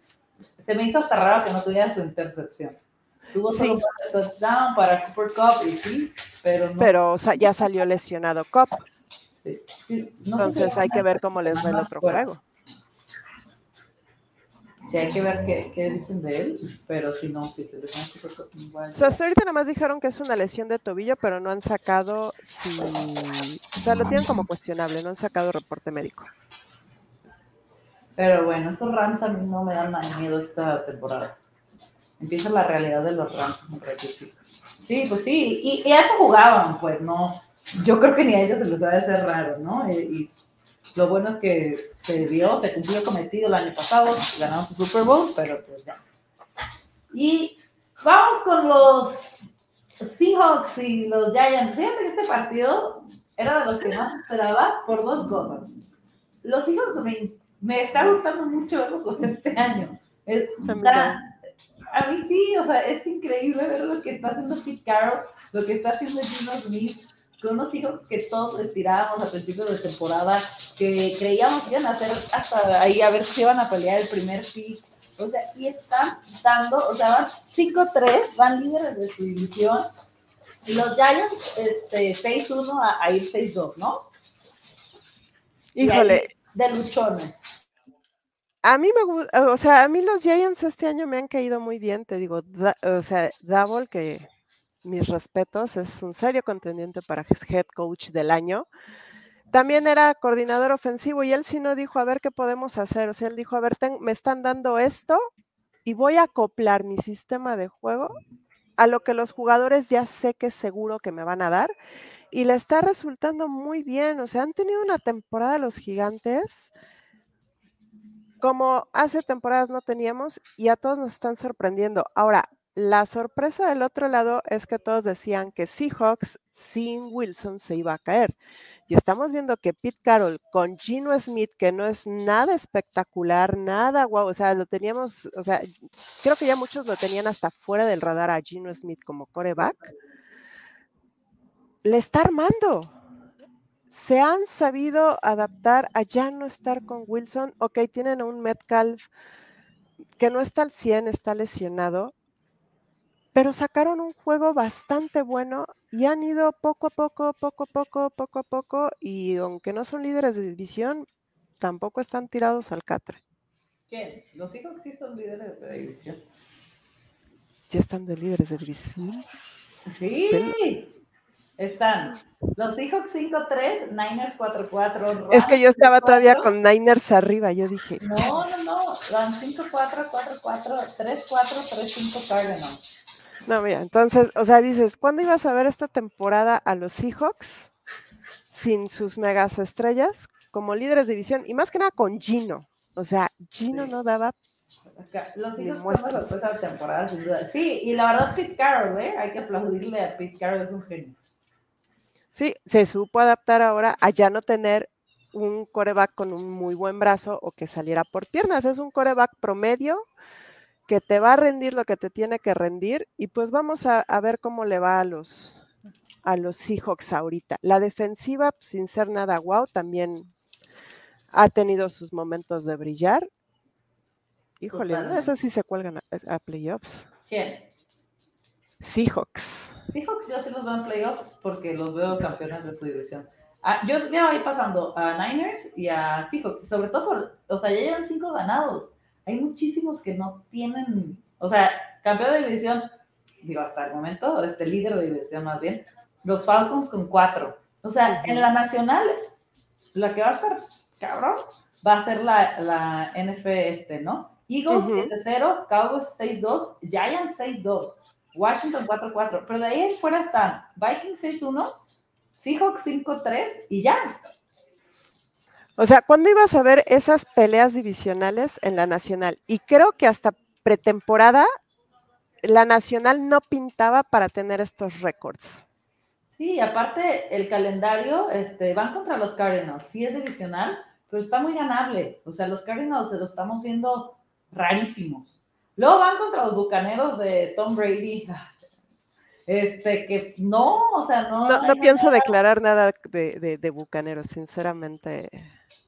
Se me hizo hasta raro que no tuviera su intercepción. Tuvo sí. solo touchdown para Cooper Cup y sí, pero no. Pero o sea, ya salió lesionado Cup. Sí, sí. No Entonces hay que ver cómo les va el otro juego. Sí, hay que ver qué, qué, dicen de él, pero si no, si se Cup, igual. O sea, hasta ahorita nomás dijeron que es una lesión de tobillo, pero no han sacado si. O sea, lo tienen como cuestionable, no han sacado reporte médico. Pero bueno, esos Rams a mí no me dan nada miedo esta temporada empieza la realidad de los Rams. Sí, pues sí, y, y, a eso jugaban, pues, ¿no? Yo creo que ni a ellos se les va a hacer raro, ¿no? Eh, y, lo bueno es que se dio, se cumplió el cometido el año pasado, ganaron su Super Bowl, pero pues ya. Y vamos con los Seahawks y los Giants. Fíjate que este partido era de los que más esperaba por dos cosas. Los Seahawks me, me está gustando mucho verlos [laughs] este año. Está, a mí sí, o sea, es increíble ver lo que está haciendo Pete Carroll, lo que está haciendo Gino Smith, con unos hijos que todos retirábamos a principios de temporada, que creíamos que iban a hacer hasta ahí a ver si iban a pelear el primer pick. O sea, y están dando, o sea, van 5-3, van líderes de su división. Y los Giants, este, 6-1 a, a, ir 6-2, ¿no? Híjole. De luchones. A mí me gusta, o sea, a mí los Giants este año me han caído muy bien, te digo, o sea, Double, que mis respetos, es un serio contendiente para head coach del año. También era coordinador ofensivo y él sí no dijo, a ver qué podemos hacer. O sea, él dijo, a ver, me están dando esto y voy a acoplar mi sistema de juego a lo que los jugadores ya sé que es seguro que me van a dar. Y le está resultando muy bien. O sea, han tenido una temporada los gigantes como hace temporadas no teníamos y a todos nos están sorprendiendo. Ahora, la sorpresa del otro lado es que todos decían que Seahawks sin Wilson se iba a caer. Y estamos viendo que Pete Carroll con Gino Smith, que no es nada espectacular, nada guau, o sea, lo teníamos, o sea, creo que ya muchos lo tenían hasta fuera del radar a Gino Smith como coreback, le está armando se han sabido adaptar a ya no estar con Wilson. Ok, tienen a un Metcalf que no está al 100, está lesionado, pero sacaron un juego bastante bueno y han ido poco a poco, poco a poco, poco a poco, y aunque no son líderes de división, tampoco están tirados al catre. ¿Quién? Los hijos sí son líderes de división. ¿Ya están de líderes de división? Sí. Están los Seahawks 5-3, Niners 4-4. Es que yo estaba todavía con Niners arriba, yo dije. No, no, no, van 5-4, 4-4, 3-4, 3-5 Cardinals. No, mira, entonces, o sea, dices, ¿cuándo ibas a ver esta temporada a los Seahawks sin sus megas estrellas como líderes de división? Y más que nada con Gino. O sea, Gino sí. no daba los Seahawks son la temporada, sin duda. Sí, y la verdad, Pete Carroll, ¿eh? Hay que aplaudirle a Pete Carroll, es un genio. Sí, se supo adaptar ahora a ya no tener un coreback con un muy buen brazo o que saliera por piernas. Es un coreback promedio que te va a rendir lo que te tiene que rendir y pues vamos a, a ver cómo le va a los, a los Seahawks ahorita. La defensiva, sin ser nada wow, también ha tenido sus momentos de brillar. Híjole, no sé si se cuelgan a, a playoffs. ¿Quién? Seahawks. Seahawks yo sí los veo en playoffs porque los veo campeones de su división. Ah, yo me voy pasando a Niners y a Seahawks, sobre todo por, o sea, ya llevan cinco ganados. Hay muchísimos que no tienen, o sea, campeón de división, digo, hasta el momento, este líder de división más bien, los Falcons con cuatro. O sea, en la nacional, la que va a estar cabrón, va a ser la, la NF este, ¿no? Eagles uh -huh. 7-0, Cowboys 6-2, Giants 6-2. Washington 4-4, pero de ahí fuera están Vikings 6-1, Seahawks 5-3 y ya. O sea, ¿cuándo ibas a ver esas peleas divisionales en la nacional? Y creo que hasta pretemporada la nacional no pintaba para tener estos récords. Sí, aparte el calendario, este, van contra los Cardinals, sí es divisional, pero está muy ganable. O sea, los Cardinals se los estamos viendo rarísimos. Luego van contra los Bucaneros de Tom Brady. Este, que no, o sea, no. No, pienso declarar nada de, de, Bucaneros, sinceramente.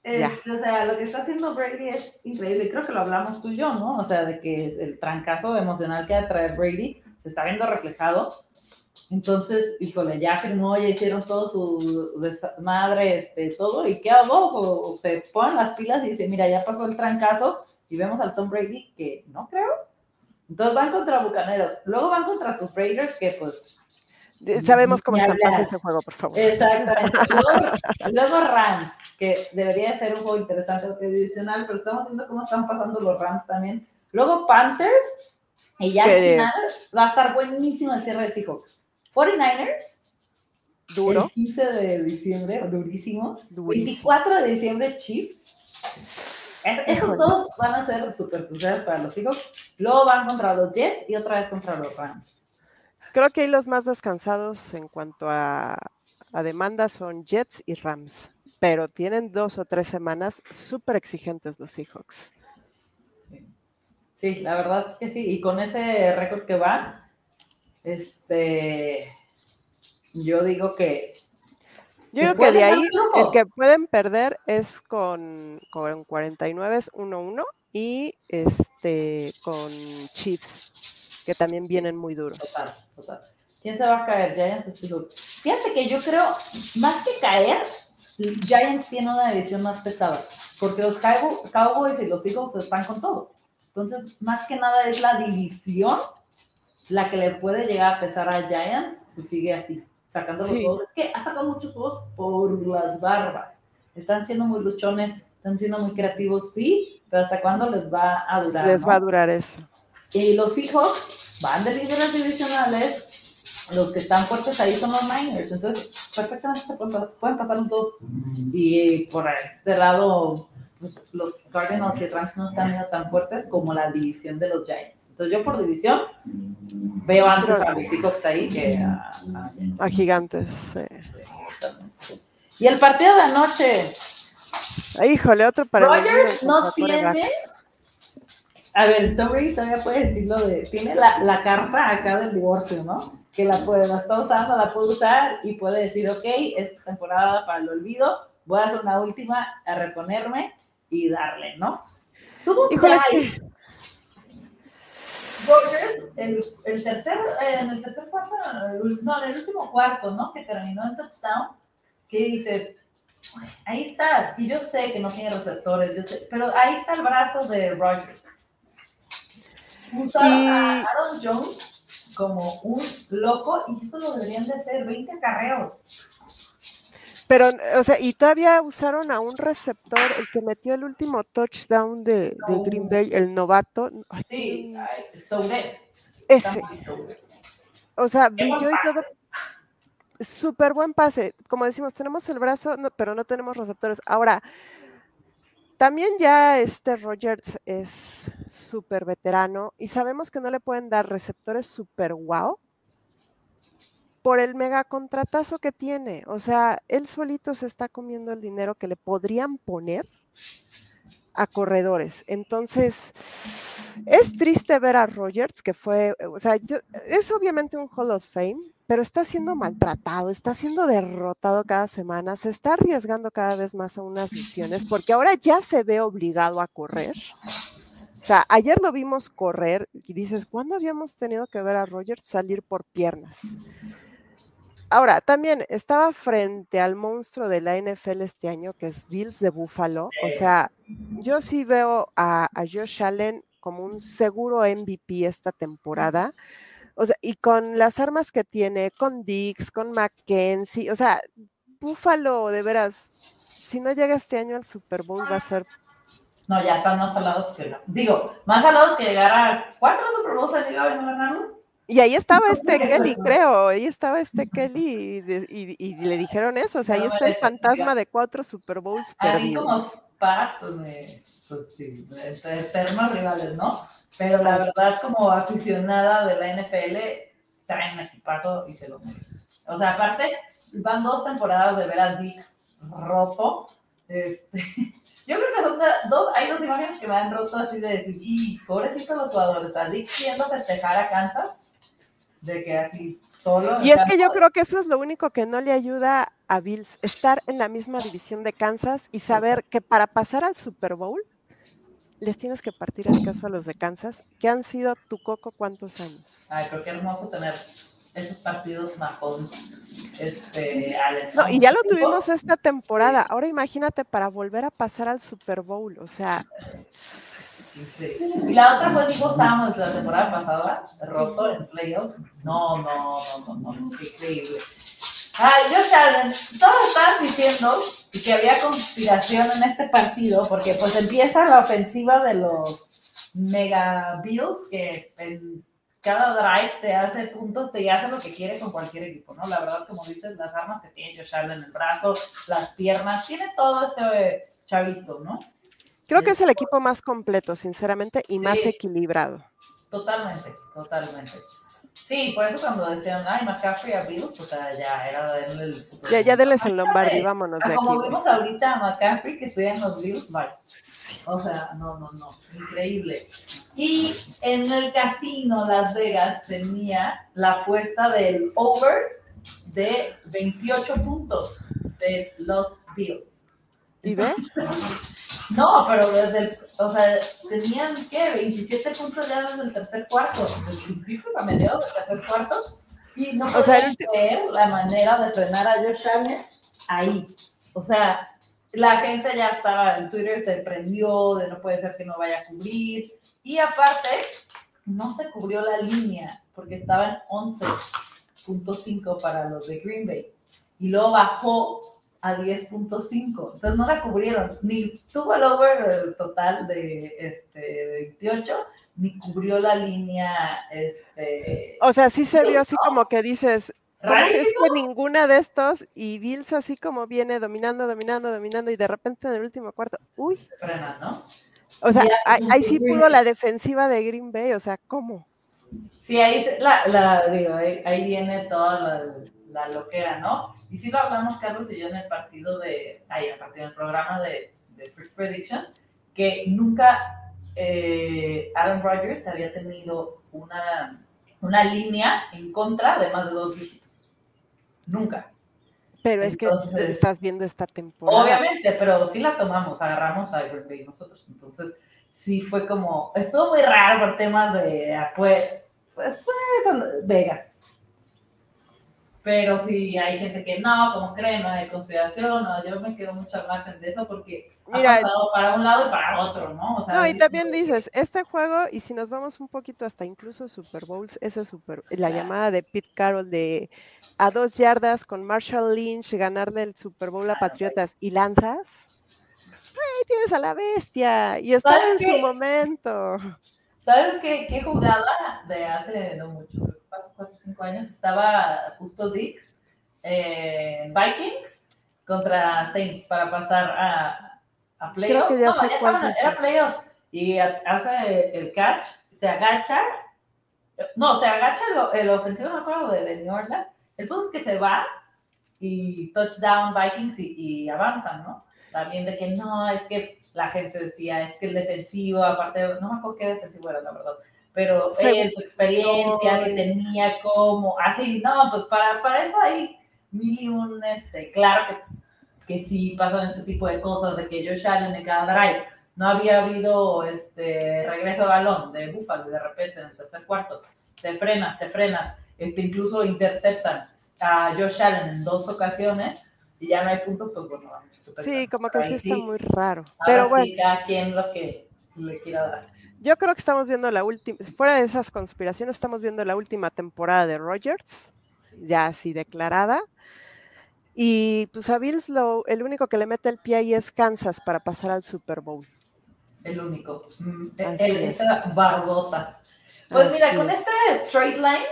Este, o sea, lo que está haciendo Brady es increíble. Creo que lo hablamos tú y yo, ¿no? O sea, de que el trancazo emocional que atrae Brady se está viendo reflejado entonces, híjole, ya firmó, ya hicieron todo su madre, este, todo, y qué hago, o, se ponen las pilas y dicen, mira, ya pasó el trancazo, y vemos al Tom Brady, que no creo. Entonces van contra Bucaneros, luego van contra tus Raiders, que pues... Sabemos cómo está pasando este juego, por favor. Exactamente. Luego, Rams, que debería ser un juego interesante adicional, pero estamos viendo cómo están pasando los Rams también. Luego Panthers, y ya al final va a estar buenísimo el cierre de Seahawks. 49ers. Duro. El 15 de diciembre, durísimo. 24 de diciembre, Chiefs. Esos dos van a ser súper cruciales para los Seahawks. Luego van contra los Jets y otra vez contra los Rams. Creo que ahí los más descansados en cuanto a, a demanda son Jets y Rams. Pero tienen dos o tres semanas súper exigentes los Seahawks. Sí, la verdad que sí. Y con ese récord que van, este, yo digo que... Yo digo que de ahí el que pueden perder es con, con 49 es 1-1 y este con Chiefs, que también vienen muy duros. Total, total. ¿Quién se va a caer? Giants o Seahawks. Fíjate que yo creo, más que caer, Giants tiene una edición más pesada, porque los Cowboys y los Eagles están con todo. Entonces, más que nada es la división la que le puede llegar a pesar a Giants si sigue así, sacando los juegos. Es que ha sacado muchos juegos por las barbas. Están siendo muy luchones, están siendo muy creativos, sí, pero ¿hasta cuándo les va a durar? Les va a durar eso. Y los hijos van de líderes divisionales, los que están fuertes ahí son los Niners, entonces perfectamente se pueden pasar un dos. Y por este lado, pues, los Cardinals y Rams no están tan fuertes como la división de los Giants. Entonces yo por división veo antes a los Seahawks ahí que a, a, Gigantes. Y el partido de anoche. Híjole, otro para Rogers no tiene. A ver, Tom todavía puede decirlo de. Tiene la, la, carta acá del divorcio, ¿no? Que la puede, la está usando, la puede usar y puede decir, ok, esta temporada para el olvido, voy a hacer una última a reponerme y darle, ¿no? Híjole, es que el, el tercer, eh, en el tercer cuarto, no, en el último cuarto, ¿no? Que terminó en touchdown, que dices, ahí estás, y yo sé que no tiene receptores, yo sé, pero ahí está el brazo de Rogers. Usaron a Aaron Jones como un loco y eso lo deberían de hacer 20 carreros. Pero, o sea, y todavía usaron a un receptor, el que metió el último touchdown de, Green Bay, el novato. sí, Ese. O sea, brilló y todo. Súper buen pase. Como decimos, tenemos el brazo, pero no tenemos receptores. Ahora, también ya este Rogers es súper veterano y sabemos que no le pueden dar receptores súper wow por el mega contratazo que tiene. O sea, él solito se está comiendo el dinero que le podrían poner a corredores. Entonces, es triste ver a Rogers, que fue, o sea, es obviamente un Hall of Fame, pero está siendo maltratado, está siendo derrotado cada semana, se está arriesgando cada vez más a unas misiones, porque ahora ya se ve obligado a correr. O sea, ayer lo vimos correr y dices, ¿cuándo habíamos tenido que ver a Rogers salir por piernas? Ahora, también estaba frente al monstruo de la NFL este año, que es Bills de Buffalo. O sea, yo sí veo a, Josh Allen como un seguro MVP esta temporada. O sea, y con las armas que tiene, con Dix, con Mackenzie, o sea, Buffalo, de veras, si no llega este año al Super Bowl va a ser no, ya están más salados que Digo, más salados que llegar a cuatro Super Bowls han llegado y no ganaron. Y ahí estaba este Kelly, creo, ahí estaba este Kelly y, le dijeron eso, o sea, ahí está el fantasma de cuatro Super Bowls perdidos. como pactos, pues sí, eternos rivales, ¿no? Pero la verdad, como aficionada de la NFL, traen equipazo y se lo merecen. O sea, aparte, van dos temporadas de ver a Dix roto. Este, [laughs] yo creo que son dos, hay dos imágenes que me han roto así de decir, y pobrecito los jugadores, a Dix yendo festejar a Kansas, de que así solo. Y es que yo creo que eso es lo único que no le ayuda a Bills, estar en la misma división de Kansas y saber que para pasar al Super Bowl les tienes que partir el caso a los de Kansas, que han sido tu coco cuántos años. Ay, pero qué hermoso tener esos partidos majones. Este, no, y ya lo tuvimos esta temporada. Ahora imagínate para volver a pasar al Super Bowl, o sea. Y la otra fue Divo Samuels de la temporada pasada, roto en playoff. No, no, no, no, no, increíble. Ay, Josh Allen, todos estaban diciendo que había conspiración en este partido, porque pues empieza la ofensiva de los Mega Bills, que en cada drive te hace puntos, te hace lo que quiere con cualquier equipo, ¿no? La verdad, como dices, las armas que tiene Josh Allen, el brazo, las piernas, tiene todo este chavito, ¿no? Creo que es el equipo más completo, sinceramente, y más equilibrado. Totalmente, totalmente. Sí, por eso cuando decían, ay, McCaffrey a Bills, o sea, ya era de el Super Ya, ya denles el Lombardi, vámonos de aquí. Como vimos ahorita a McCaffrey que estudia en los Bills, bye. O sea, no, no, no, increíble. Y en el casino Las Vegas tenía la apuesta del over de 28 puntos de los Bills. ¿Y ves? [laughs] No, pero desde o sea, tenían, ¿qué? 27 puntos ya desde el tercer cuarto, desde el principio a mediados del tercer cuarto, y no o sea, ver la manera de frenar a Josh Allen ahí. O sea, la gente ya estaba en Twitter, se prendió de no puede ser que no vaya a cubrir, y aparte, no se cubrió la línea, porque estaba en 11.5 para los de Green Bay, y luego bajó a 10.5. Entonces no la cubrieron, ni tuvo el over total de, este, 28, ni cubrió la línea. Este, o sea, sí se vio así como que dices, ¿cómo es que ninguna de estos y Bills así como viene dominando, dominando, dominando y de repente en el último cuarto, uy. Frena, ¿no? O sea, ahí, sí pudo la defensiva de Green Bay, o sea, ¿cómo? Sí, ahí, la, la, digo, ahí, viene toda la, la loquera, ¿no? Y sí lo hablamos Carlos y yo en el partido de, ahí, el partido del programa de, de First Predictions, que nunca eh, Aaron Rodgers había tenido una, una línea en contra de más de dos dígitos. Nunca. Pero es que estás viendo esta temporada. Obviamente, pero sí la tomamos, agarramos a Green nosotros. Entonces, sí fue como, estuvo muy raro por temas de, pues, pues fue Vegas. Pero si hay gente que no, como creen, no hay conspiración, no, yo me quedo mucho al margen de eso porque Mira, ha pasado para un lado y para otro, ¿no? no, y también dices, este juego, y si nos vamos un poquito hasta incluso Super Bowls, ese Super, la llamada de Pete Carroll de a dos yardas con Marshall Lynch, ganarle el Super Bowl a Patriotas y lanzas, ¡ay, tienes a la bestia! Y estaba en su momento. ¿Sabes qué, qué jugada de hace no mucho? 4 o 5 años, estaba justo Dix en Vikings contra Saints para pasar a, a playoffs. No, ya era playoffs. Y hace el catch, se agacha. No, se agacha el, el ofensivo, no me acuerdo de, New Orleans. El punto es que se va y touchdown Vikings y, y avanzan, ¿no? También de que no, es que la gente decía, es que el defensivo, aparte, no me acuerdo qué defensivo era, la verdad, pero él, su experiencia que tenía como, así, no, pues para, para eso hay mil y un, este, claro que, que sí pasan este tipo de cosas, de que Josh Allen en cada drive, no había habido este regreso de balón de Buffalo de repente en el tercer cuarto, te frenas, te frenas, este, incluso interceptan a Josh Allen en dos ocasiones y ya no hay puntos, pues bueno, Sí, como que sí está muy raro. pero bueno. Sí, cada quien lo que le quiera dar. Yo creo que estamos viendo la última, fuera de esas conspiraciones, estamos viendo la última temporada de Rogers, ya así declarada. Y pues a Bills lo, el único que le mete el pie ahí es Kansas para pasar al Super Bowl. El único. Mm, el, barbota. Pues mira, con este trade line,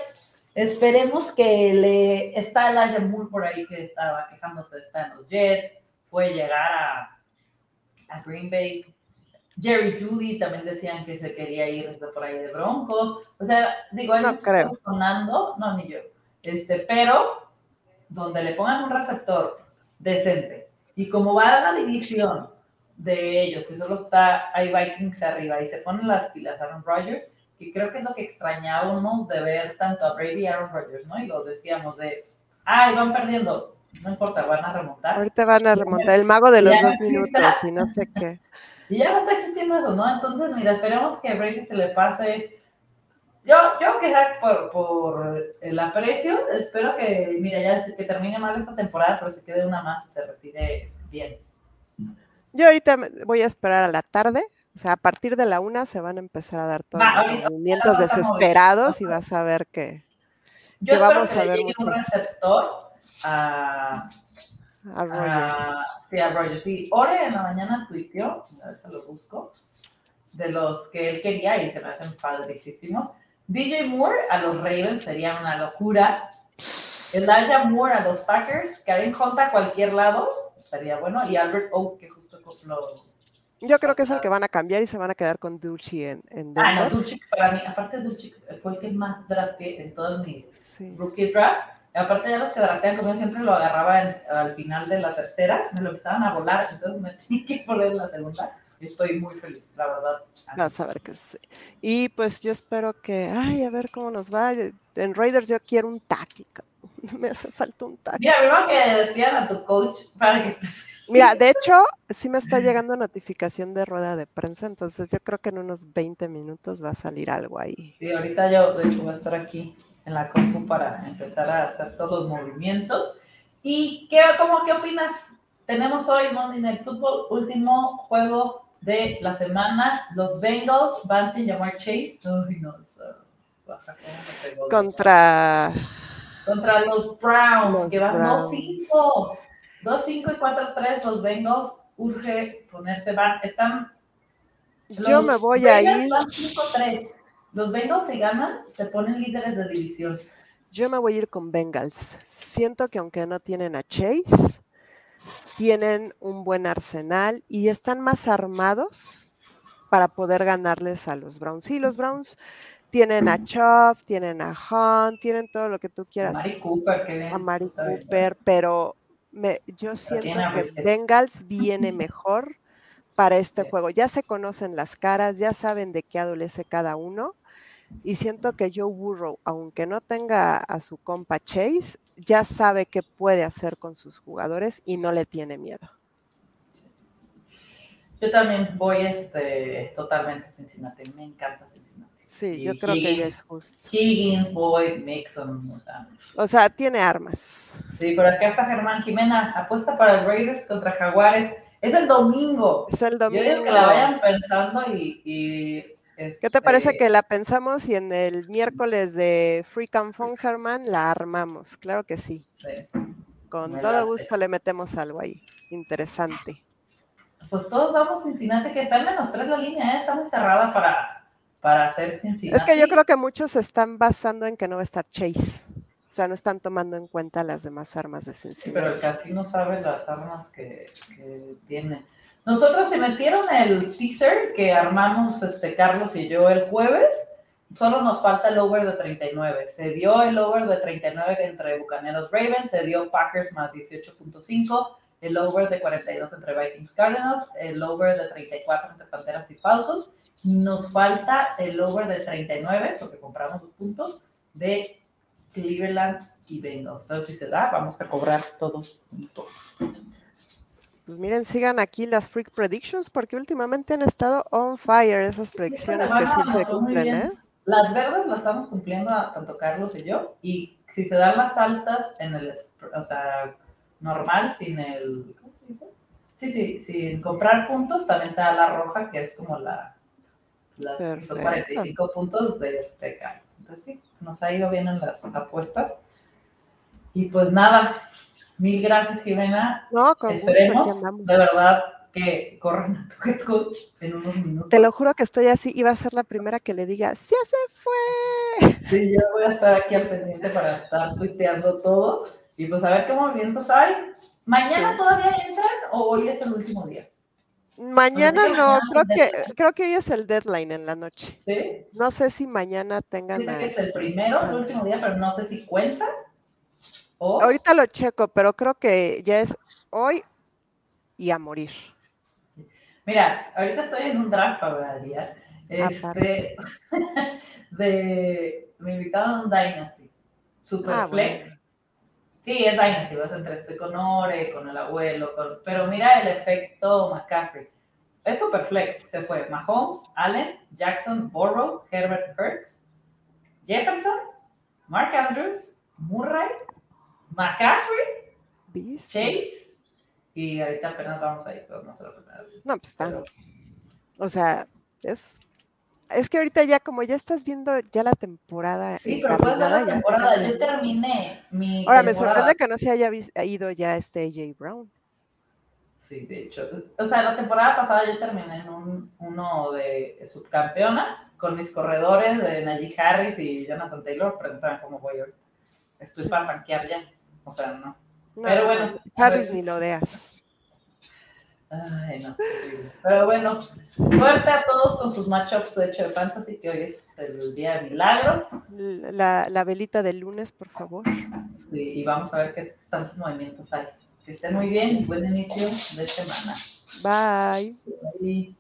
esperemos que le está el Moore por ahí que estaba quejándose, está en los Jets, puede llegar a, a Green Bay Jerry Judy también decían que se quería ir por ahí de Broncos. O sea, digo, hay no sonando, no, ni yo. Este, pero donde le pongan un receptor decente y como va a la división de ellos, que solo está hay Vikings arriba y se ponen las pilas Aaron Rodgers, que creo que es lo que extrañábamos de ver tanto a Brady y Aaron Rodgers, ¿no? Y lo decíamos de, ay, van perdiendo, no importa, van a remontar. Ahorita van a remontar el mago de los dos minutos y no sé qué. [laughs] Y ya no está existiendo eso, ¿no? Entonces, mira, esperemos que a Brady se le pase. Yo, yo que por, por el aprecio, espero que, mira, ya que termine mal esta temporada, pero se quede una más y se retire bien. Yo ahorita voy a esperar a la tarde, o sea, a partir de la una se van a empezar a dar todos los movimientos desesperados y vas a ver que, Yo vamos a ver un receptor a, a Rogers. sí, a Rogers. Sí, Ore en la mañana tuiteó, a ver si lo busco, de los que él quería y se me hacen padricísimos. DJ Moore a los Ravens sería una locura. Elijah Moore a los Packers, Karen Hunt a cualquier lado, estaría bueno. Y Albert Oak, que justo lo, yo creo que es el que van a cambiar y se van a quedar con Dulce en, en Denver. Ah, no, Dulce para mí, aparte Dulce fue el que más drafté en todos mis rookie draft. Aparte ya los que draftean, como yo siempre lo agarraba al final de la tercera, me lo empezaban a volar, entonces me [laughs] tenía que poner en la segunda. Estoy muy feliz, la verdad. Vas a ver que sí. Y pues yo espero que, ay, a ver cómo nos va. En Raiders yo quiero un táctico. [laughs] Me hace falta un tackle. Mira, primero que despidan a tu coach para que [laughs] Mira, de hecho, sí me está llegando notificación de rueda de prensa, entonces yo creo que en unos 20 minutos va a salir algo ahí. Sí, ahorita yo, de hecho, voy a estar aquí en la compu para empezar a hacer todos los movimientos. ¿Y qué, cómo, qué opinas? Tenemos hoy Monday Night Football, último juego de la semana. Los Bengals van sin llamar Chase. Uy, no, Contra... Contra los Browns, que van 2-5. 2-5 y 4-3 los Bengals. Urge ponerse, van, están... Yo me voy a ir... Van 5-3. Los Bengals se ganan, se ponen líderes de división. Yo me voy a ir con Bengals. Siento que aunque no tienen a Chase, tienen un buen arsenal y están más armados para poder ganarles a los Browns. Sí, los Browns tienen a Chop, tienen a Hunt, tienen todo lo que tú quieras. A Mari Cooper, a Mari Cooper, pero me, yo siento que Bengals viene [clears throat] mejor para este juego. Ya se conocen las caras, ya saben de qué adolece cada uno. Y siento que Joe Burrow, aunque no tenga a su compa Chase, ya sabe qué puede hacer con sus jugadores y no le tiene miedo. Yo también voy este, totalmente a Cincinnati. Me encanta Cincinnati. Sí, yo creo que es justo. Higgins, Boyd, Mixon, o sea. O sea, tiene armas. Sí, pero acá está Germán Jimena, apuesta para el Raiders contra Jaguares. Es el domingo. Es el domingo. Yo digo que la vayan pensando y. ¿Qué te parece este que la pensamos y en el miércoles de Free Phone, Germán, la armamos? Claro que sí. sí. Con todo gusto le metemos algo ahí. Interesante. Pues todos vamos Cincinnati, que está en menos tres la línea, ¿eh? está muy cerrada para, para hacer Cincinnati. Es que yo creo que muchos se están basando en que no va a estar Chase. O sea, no están tomando en cuenta las demás armas de Cincinnati. pero el casi no sabe las armas que, tiene. Nosotros se metieron el teaser que armamos este Carlos y yo el jueves. Solo nos falta el over de 39. Se dio el over de 39 entre Bucaneros Ravens, se dio Packers más 18.5, el over de 42 entre Vikings Cardinals, el over de 34 entre Panteras y Falcons nos falta el over de 39, porque compramos los puntos, de Cleveland y Bengals. Entonces, si se da, vamos a cobrar todos puntos. Pues miren, sigan aquí las Freak Predictions, porque últimamente han estado on fire esas predicciones que sí se cumplen, ¿eh? Las verdes las estamos cumpliendo tanto Carlos y yo, y si se dan las altas en el, o sea, normal, sin el, ¿cómo se dice? Sí, sí, sin comprar puntos, también se da la roja, que es como la, las 45 puntos de este Carlos. Entonces sí, nos ha ido bien en las apuestas. Y pues nada, mil gracias Jimena. No, con Esperemos de verdad que corran a tu head coach en unos minutos. Te lo juro que estoy así, iba a ser la primera que le diga, ¡sí se fue! Sí, yo voy a estar aquí al pendiente para estar tuiteando todo y pues a ver qué movimientos hay. ¿Mañana todavía entran o hoy es el último día? Mañana no, creo que creo que hoy es el deadline en la noche. ¿Sí? No sé si mañana tengan. Dice que es el primero, el último día, pero no sé si cuenta. Ahorita lo checo, pero creo que ya es hoy y a morir. Mira, ahorita estoy en un draft para día. Este, [laughs] de, me invitaron a un Dynasty. Ah, flex. Sí, es Dynasty, vas a entrar, estoy con Ore, con el abuelo, pero mira el efecto McCaffrey. Es super flex, se fue Mahomes, Allen, Jackson, Burrow, Herbert Hurts, Jefferson, Mark Andrews, Murray, McCaffrey, Chase, y ahorita apenas vamos a ir no No, pues está. O sea, es es que ahorita ya, como ya estás viendo ya la temporada. Sí, pero la temporada. Yo terminé mi. Ahora, me sorprende que no se haya ido ya este AJ Brown. Sí, de hecho. O sea, la temporada pasada yo terminé en un, uno de subcampeona con mis corredores de Najee Harris y Jonathan Taylor. Preguntaban cómo voy hoy. Estoy para rankear ya. O sea, no. pero bueno. Harris ni lo deas. Ay, no. Pero bueno, suerte a todos con sus matchups de hecho de fantasy, que hoy es el día de milagros. La, la velita del lunes, por favor. Sí, y vamos a ver qué tantos movimientos hay. Que estén muy bien y buen inicio de semana. Bye. Bye.